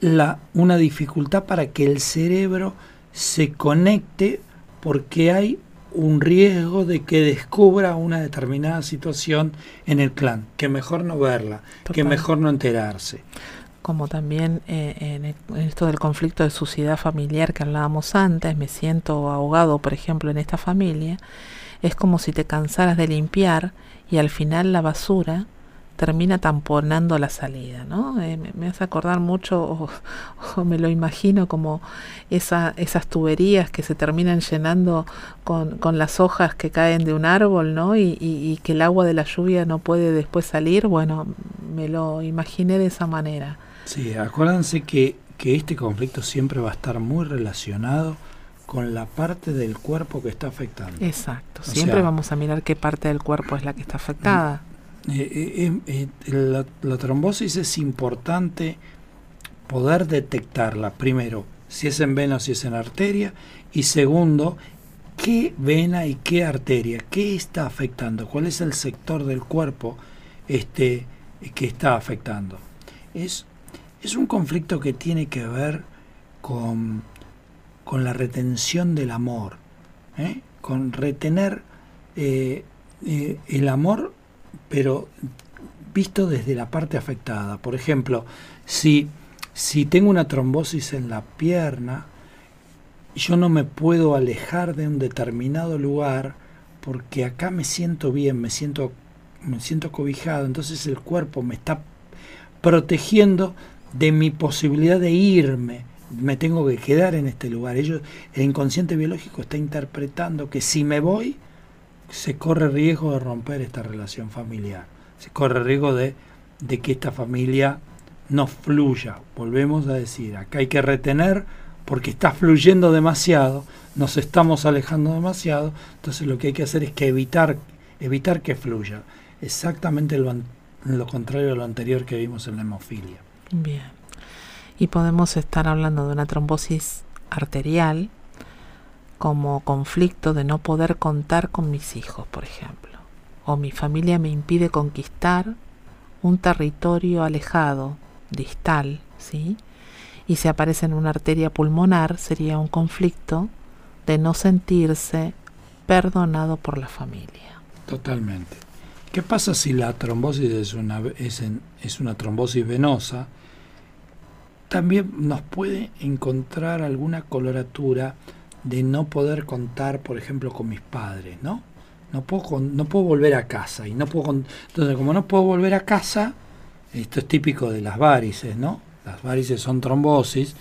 S2: la, una dificultad para que el cerebro se conecte porque hay un riesgo de que descubra una determinada situación en el clan, que mejor no verla, que mejor no enterarse.
S1: Como también eh, e, en, esto del conflicto de suciedad familiar que hablábamos antes, me siento ahogado, por ejemplo, en esta familia, es como si te cansaras de limpiar y al final la basura termina tamponando la salida, ¿no? Eh, me, hace acordar mucho, *laughs* o, me lo imagino como esa, esas tuberías que se terminan llenando con, con, las hojas que caen de un árbol, ¿no? Y, y, que el agua de la lluvia no puede después salir, bueno, me lo imaginé de esa manera.
S2: Sí, acuérdense que, que este conflicto siempre va a estar muy relacionado con la parte del cuerpo que está afectando.
S1: Exacto, siempre vamos a mirar qué parte del cuerpo es la que está afectada.
S2: Eh, eh, eh, la, trombosis es importante poder detectarla, primero, si es en vena o si es en arteria, y segundo, qué vena y qué arteria, qué está afectando, cuál es el sector del cuerpo este, que está afectando. Es, es un conflicto que tiene que ver con, con la retención del amor, ¿eh? con retener eh, eh, el amor, pero visto desde la parte afectada. Por ejemplo, si, si tengo una trombosis en la pierna, yo no me puedo alejar de un determinado lugar porque acá me siento bien, me siento, me siento cobijado, entonces el cuerpo me está protegiendo de mi posibilidad de irme. Me tengo que quedar en este lugar. El inconsciente biológico está interpretando que si me voy, se corre riesgo de romper esta relación familiar. Se corre riesgo de, de que esta familia no fluya. Volvemos a decir, acá hay que retener porque está fluyendo demasiado, nos estamos alejando demasiado, entonces lo que hay que hacer es que evitar, evitar que fluya. Exactamente lo, lo contrario a lo anterior que vimos en la hemofilia.
S1: Bien. Y podemos estar hablando de una trombosis arterial como conflicto de no poder contar con mis hijos, por ejemplo. O mi familia me impide conquistar un territorio alejado, distal, ¿sí? Y si aparece en una arteria pulmonar sería un conflicto de no sentirse perdonado por la familia.
S2: Totalmente. ¿Qué pasa si la trombosis es una, es, es una trombosis venosa? También nos puede encontrar alguna coloratura de no poder contar, por ejemplo, con mis padres, ¿no? No puedo, no puedo volver a casa. Y no puedo, entonces, como no puedo volver a casa, esto es típico de las varices, ¿no? Las varices son trombosis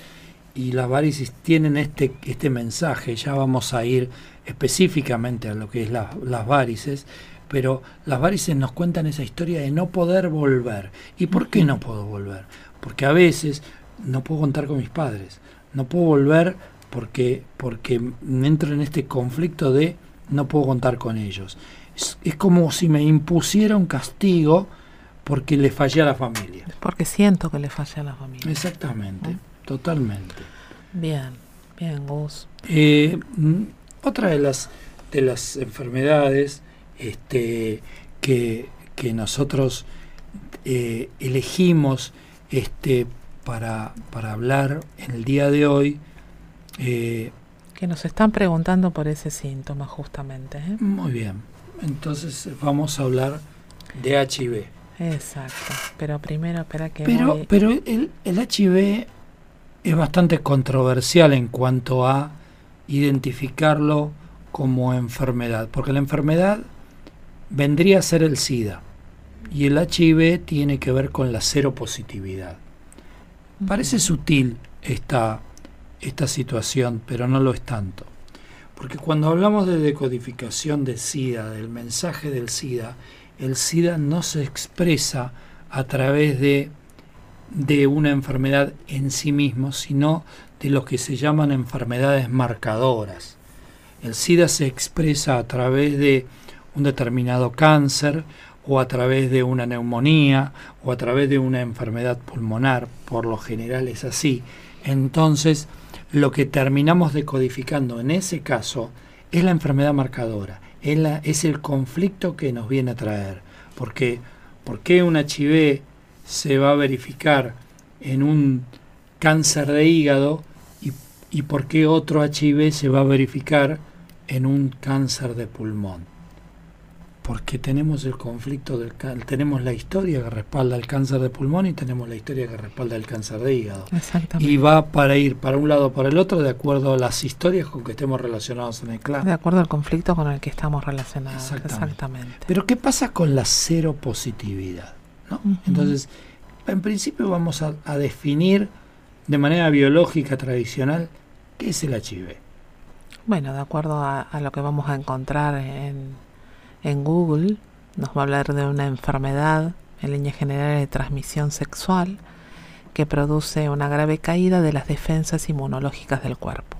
S2: y las varices tienen este, este mensaje. Ya vamos a ir específicamente a lo que es las varices, pero las varices nos cuentan esa historia de no poder volver. ¿Y por qué no puedo volver? Porque a veces no puedo contar con mis padres, no puedo volver porque, porque entro en este conflicto de no puedo contar con ellos. Es, es como si me impusiera un castigo porque le fallé a la familia.
S1: Porque siento que le fallé a la familia.
S2: Exactamente, totalmente.
S1: Bien, bien, Gus.
S2: Eh, mm, otra de las, de las enfermedades este, que, que nosotros eh, elegimos este, para, para hablar en el día de hoy.
S1: Eh, que nos están preguntando por ese síntoma justamente. ¿eh?
S2: Muy bien, entonces vamos a hablar de HIV.
S1: Exacto, pero primero espera que...
S2: Pero, pero el, el HIV es bastante controversial en cuanto a identificarlo como enfermedad, porque la enfermedad vendría a ser el SIDA y el HIV tiene que ver con la seropositividad. Parece sutil esta, esta situación, pero no lo es tanto. Porque cuando hablamos de decodificación de SIDA, del mensaje del SIDA, el SIDA no se expresa a través de, de una enfermedad en sí mismo, sino de lo que se llaman enfermedades marcadoras. El SIDA se expresa a través de un determinado cáncer o a través de una neumonía o a través de una enfermedad pulmonar, por lo general es así. Entonces, lo que terminamos decodificando en ese caso es la enfermedad marcadora, es, la, es el conflicto que nos viene a traer. Porque, ¿Por qué un HIV se va a verificar en un cáncer de hígado y, y por qué otro HIV se va a verificar en un cáncer de pulmón? Porque tenemos el conflicto del tenemos la historia que respalda el cáncer de pulmón y tenemos la historia que respalda el cáncer de hígado. Y va para ir para un lado o para el otro de acuerdo a las historias con que estemos relacionados en el clan.
S1: De acuerdo al conflicto con el que estamos relacionados. Exactamente.
S2: Pero ¿qué pasa con la seropositividad? ¿no? Entonces, en principio vamos a, definir de manera biológica tradicional qué es el HIV.
S1: Bueno, de acuerdo a lo que vamos a encontrar en en Google nos va a hablar de una enfermedad en línea general de transmisión sexual que produce una grave caída de las defensas inmunológicas del cuerpo.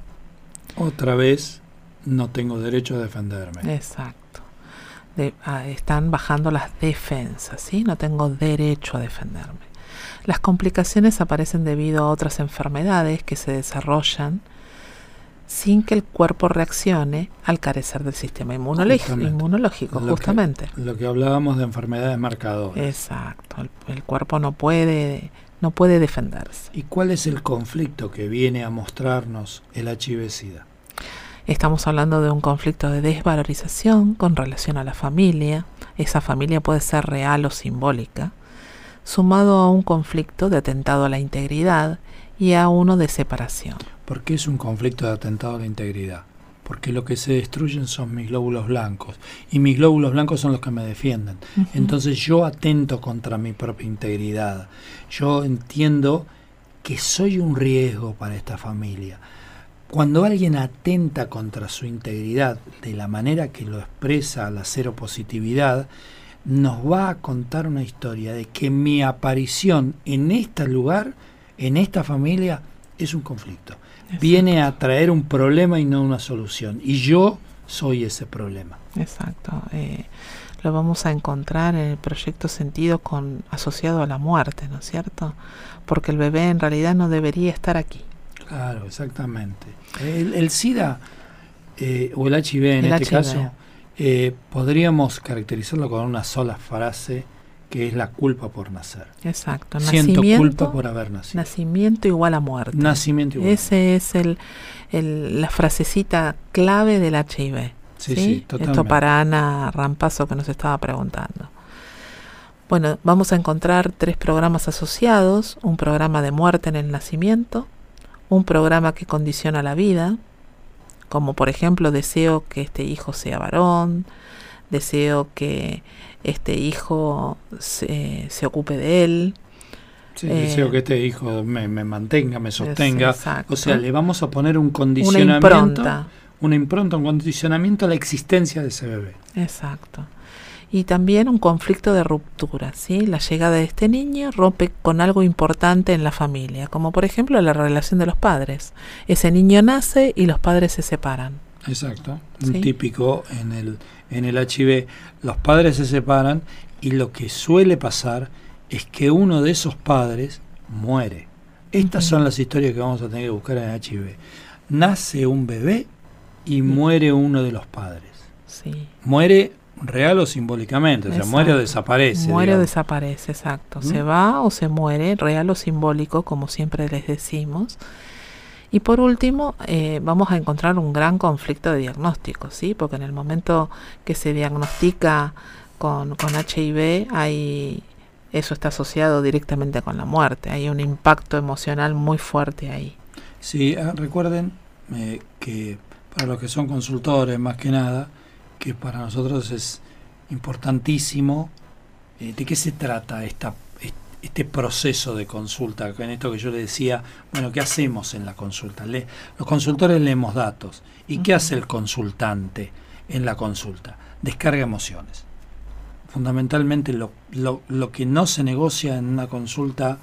S2: Otra vez, no tengo derecho a defenderme.
S1: Exacto. Ah, están bajando las defensas, ¿sí? No tengo derecho a defenderme. Las complicaciones aparecen debido a otras enfermedades que se desarrollan sin que el cuerpo reaccione al carecer del sistema inmunológico, justamente.
S2: lo que hablábamos de enfermedades marcadoras.
S1: Exacto, el, cuerpo no puede, no puede defenderse.
S2: ¿Y cuál es el conflicto que viene a mostrarnos el HIV-Sida?
S1: Estamos hablando de un conflicto de desvalorización con relación a la familia. Esa familia puede ser real o simbólica, sumado a un conflicto de atentado a la integridad y a uno de separación.
S2: ¿Por qué es un conflicto de atentado a la integridad? Porque lo que se destruyen son mis glóbulos blancos y mis glóbulos blancos son los que me defienden. Entonces yo atento contra mi propia integridad. Yo entiendo que soy un riesgo para esta familia. Cuando alguien atenta contra su integridad de la manera que lo expresa la cero positividad, nos va a contar una historia de que mi aparición en este lugar, en esta familia, es un conflicto viene a traer un problema y no una solución. Y yo soy ese problema.
S1: Exacto. Eh, lo vamos a encontrar en el proyecto sentido con asociado a la muerte, ¿no es cierto? Porque el bebé en realidad no debería estar aquí.
S2: Claro, exactamente. El, SIDA eh, o el HIV en este caso eh, podríamos caracterizarlo con una sola frase que es la culpa por nacer.
S1: Exacto.
S2: Siento culpa por haber nacido.
S1: Nacimiento igual a muerte.
S2: Nacimiento igual.
S1: Ese es el, el, la frasecita clave del HIV. Sí, sí, totalmente. Esto para Ana Rampazo que nos estaba preguntando. Bueno, vamos a encontrar tres programas asociados, un programa de muerte en el nacimiento, un programa que condiciona la vida, como por ejemplo deseo que este hijo sea varón, deseo que este hijo se, se ocupe de él.
S2: Sí, deseo eh, que este hijo me, mantenga, me sostenga. o sea, le vamos a poner un condicionamiento. Una impronta. Una impronta, un condicionamiento a la existencia de ese bebé.
S1: Exacto. Y también un conflicto de ruptura, ¿sí? La llegada de este niño rompe con algo importante en la familia, como por ejemplo la relación de los padres. Ese niño nace y los padres se separan.
S2: Exacto. Un típico en el en el HIV, los padres se separan y lo que suele pasar es que uno de esos padres muere. Estas son las historias que vamos a tener que buscar en el HIV. Nace un bebé y muere uno de los padres. Sí. Muere real o simbólicamente, o sea, muere o desaparece.
S1: Muere o desaparece, exacto. Se va o se muere, real o simbólico, como siempre les decimos. Y por último, eh, vamos a encontrar un gran conflicto de diagnóstico, ¿sí? Porque en el momento que se diagnostica con, con HIV, hay, eso está asociado directamente con la muerte. Hay un impacto emocional muy fuerte ahí.
S2: Sí, ah, recuerden eh, que para los que son consultores, más que nada, que para nosotros es importantísimo eh, de qué se trata esta este proceso de consulta, en esto que yo le decía, bueno, ¿qué hacemos en la consulta? los consultores leemos datos. ¿Y qué hace el consultante en la consulta? Descarga emociones. Fundamentalmente lo, lo, que no se negocia en una consulta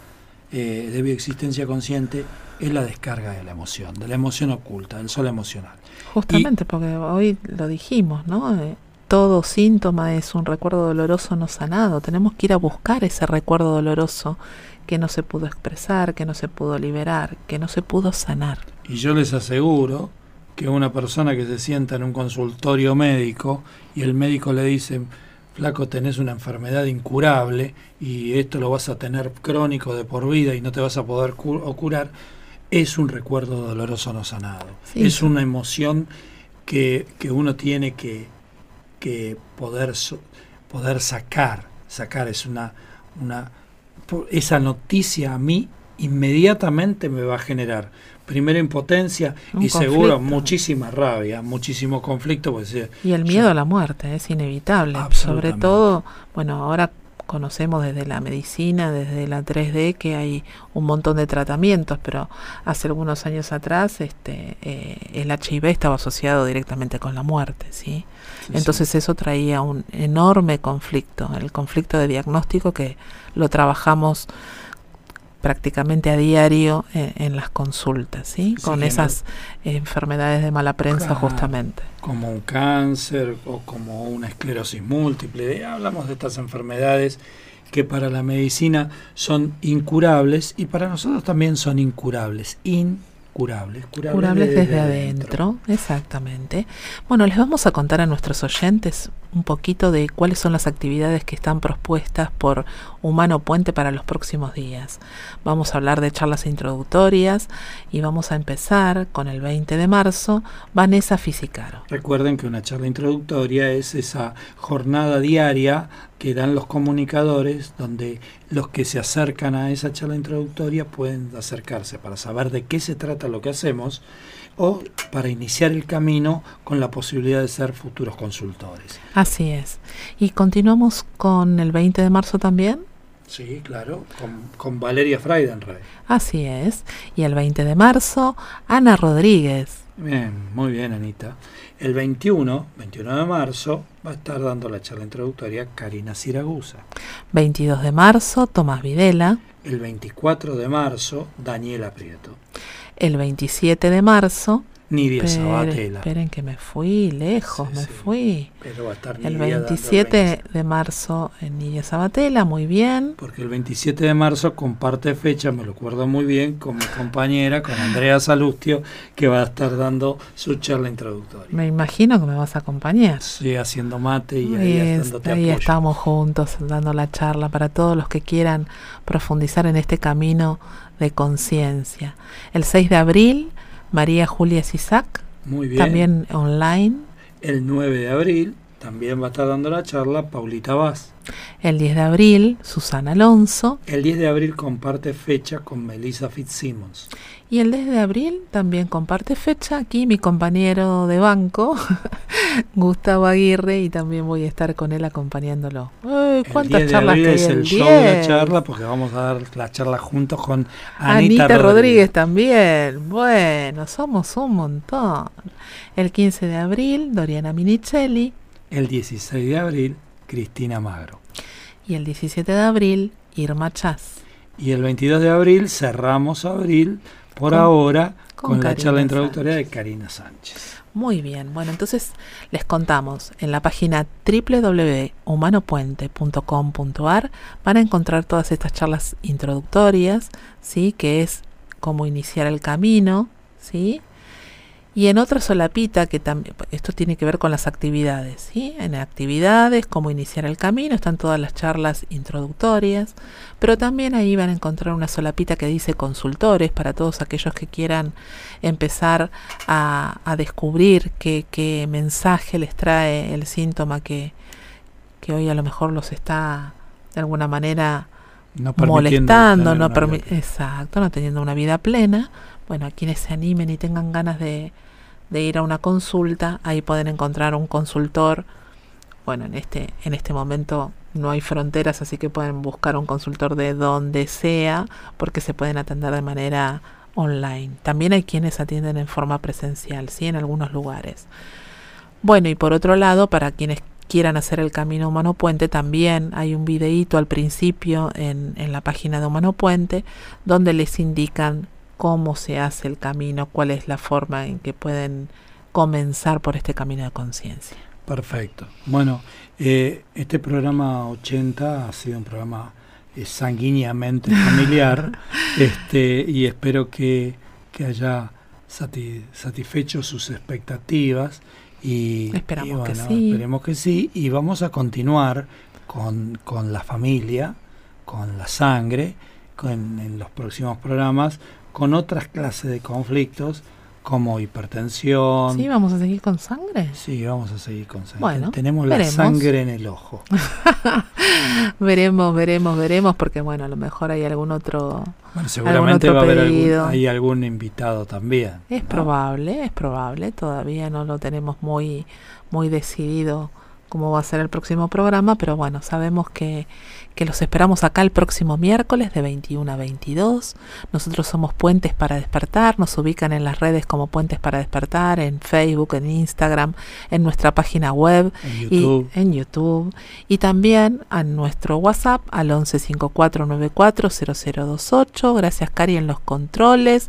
S2: eh, de bioexistencia consciente es la descarga de la emoción, de la emoción oculta, del sol emocional.
S1: Justamente, porque hoy lo dijimos, ¿no? Eh, todo síntoma es un recuerdo doloroso no sanado. Tenemos que ir a buscar ese recuerdo doloroso que no se pudo expresar, que no se pudo liberar, que no se pudo sanar.
S2: Y yo les aseguro que una persona que se sienta en un consultorio médico y el médico le dice, flaco, tenés una enfermedad incurable y esto lo vas a tener crónico de por vida y no te vas a poder curar, es un recuerdo doloroso no sanado. Es una emoción que, que uno tiene que, que poder, poder sacar, sacar es una, una, esa noticia a mí inmediatamente me va a generar primero impotencia y seguro muchísima rabia, muchísimo conflicto. Pues,
S1: y el miedo a la muerte es inevitable. Sobre todo, bueno, ahora conocemos desde la medicina, desde la 3D, que hay un montón de tratamientos, pero hace algunos años atrás este, eh, el HIV estaba asociado directamente con la muerte, ¿sí? Entonces eso traía un enorme conflicto, el conflicto de diagnóstico que lo trabajamos prácticamente a diario en, las consultas, ¿sí? Con esas enfermedades de mala prensa justamente.
S2: Como un cáncer o como una esclerosis múltiple. Hablamos de estas enfermedades que para la medicina son incurables y para nosotros también son incurables. In curables.
S1: Curables, desde, adentro. exactamente. Bueno, les vamos a contar a nuestros oyentes un poquito de cuáles son las actividades que están propuestas por Humano Puente para los próximos días. Vamos a hablar de charlas introductorias y vamos a empezar con el 20 de marzo, Vanessa Fisicaro.
S2: Recuerden que una charla introductoria es esa jornada diaria que dan los comunicadores donde los que se acercan a esa charla introductoria pueden acercarse para saber de qué se trata lo que hacemos o para iniciar el camino con la posibilidad de ser futuros consultores.
S1: Así es. ¿Y continuamos con el 20 de marzo también?
S2: Sí, claro, con, con Valeria Freidenreich.
S1: Así es. Y el 20 de marzo, Ana Rodríguez.
S2: Bien, muy bien, Anita. El 21, 21 de marzo, va a estar dando la charla introductoria Karina Siragusa.
S1: 22 de marzo, Tomás Videla.
S2: El 24 de marzo, Daniela Prieto.
S1: El 27 de marzo,
S2: Nidia Sabatella.
S1: Esperen que me fui lejos, me fui.
S2: Pero va a estar
S1: el 27 de marzo en Nidia Sabatella, muy bien.
S2: Porque el 27 de marzo comparte fecha, me lo acuerdo muy bien, con mi compañera, con Andrea Salustio, que va a estar dando su charla introductoria.
S1: Me imagino que me vas a acompañar.
S2: Sí, haciendo mate y ahí,
S1: ahí estamos juntos dando la charla para todos los que quieran profundizar en este camino de conciencia. El 6 de abril María Julia Sisac.
S2: Muy bien.
S1: También online.
S2: El 9 de abril también va a estar dando la charla Paulita Vaz.
S1: El 10 de abril, Susana Alonso.
S2: El 10 de abril comparte fecha con Melissa Fitzsimmons.
S1: Y el 10 de abril también comparte fecha aquí mi compañero de banco, *laughs* Gustavo Aguirre, y también voy a estar con él acompañándolo.
S2: ¿Cuántas el charlas de es el, show de la charla porque vamos a dar la charla juntos con Anita,
S1: Anita Rodríguez. también. Bueno, somos un montón. El 15 de abril, Doriana Minicelli.
S2: El 16 de abril, Cristina Magro.
S1: Y el 17 de abril, Irma Chas.
S2: Y el 22 de abril cerramos abril por ahora con, la charla introductoria de Karina Sánchez.
S1: Muy bien, bueno, entonces les contamos en la página www.humanopuente.com.ar van a encontrar todas estas charlas introductorias, ¿sí? que es cómo iniciar el camino, ¿sí? Y en otra solapita, que también, esto tiene que ver con las actividades, ¿sí? En actividades, cómo iniciar el camino, están todas las charlas introductorias, pero también ahí van a encontrar una solapita que dice consultores para todos aquellos que quieran empezar a, descubrir qué, mensaje les trae el síntoma que, que hoy a lo mejor los está de alguna manera molestando, no exacto, no teniendo una vida plena. Bueno, a quienes se animen y tengan ganas de, de ir a una consulta, ahí pueden encontrar un consultor. Bueno, en este, en este momento no hay fronteras, así que pueden buscar un consultor de donde sea, porque se pueden atender de manera online. También hay quienes atienden en forma presencial, sí, en algunos lugares. Bueno, y por otro lado, para quienes quieran hacer el camino Humano Puente, también hay un videíto al principio en, en la página de Humano Puente, donde les indican cómo se hace el camino, cuál es la forma en que pueden comenzar por este camino de conciencia.
S2: Perfecto. Bueno, eh, este programa 80 ha sido un programa eh, sanguíneamente *laughs* familiar este, y espero que, que haya satisfecho sus expectativas y,
S1: esperamos que sí.
S2: esperemos que sí y vamos a continuar con, con la familia, con la sangre, con, en los próximos programas con otras clases de conflictos como hipertensión.
S1: Sí, vamos a seguir con sangre.
S2: Sí, vamos a seguir con sangre. Bueno, tenemos la sangre en el ojo. *laughs*
S1: veremos, veremos, veremos, porque bueno, a lo mejor hay algún otro.
S2: Bueno, seguramente va a haber algún, hay algún invitado también.
S1: Es probable, es probable. Todavía no lo tenemos muy, muy decidido cómo va a ser el próximo programa, pero bueno, sabemos que que los esperamos acá el próximo miércoles de 21 a 22. Nosotros somos Puentes para Despertar, nos ubican en las redes como Puentes para Despertar, en Facebook, en Instagram, en nuestra página web y en YouTube. Y también a nuestro WhatsApp al 1154940028. Gracias Cari en los controles.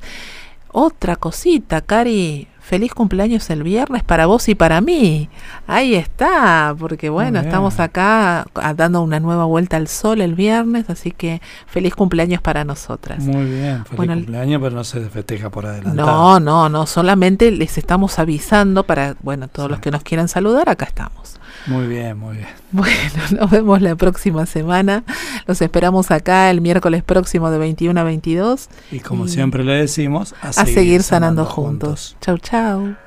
S1: Otra cosita, Cari, feliz cumpleaños el viernes para vos y para mí. Ahí está, porque bueno, estamos acá dando una nueva vuelta al sol el viernes, así que feliz cumpleaños para nosotras.
S2: Muy bien, feliz cumpleaños, pero no se festeja por adelantado.
S1: No, no, no, solamente les estamos avisando para, bueno, todos los que nos quieran saludar, acá estamos.
S2: Muy bien, muy bien.
S1: Bueno, *laughs* nos vemos la próxima semana. Los esperamos acá el miércoles próximo de 21 a 22.
S2: Y como siempre le decimos,
S1: a, seguir, sanando, juntos. Chau, chau.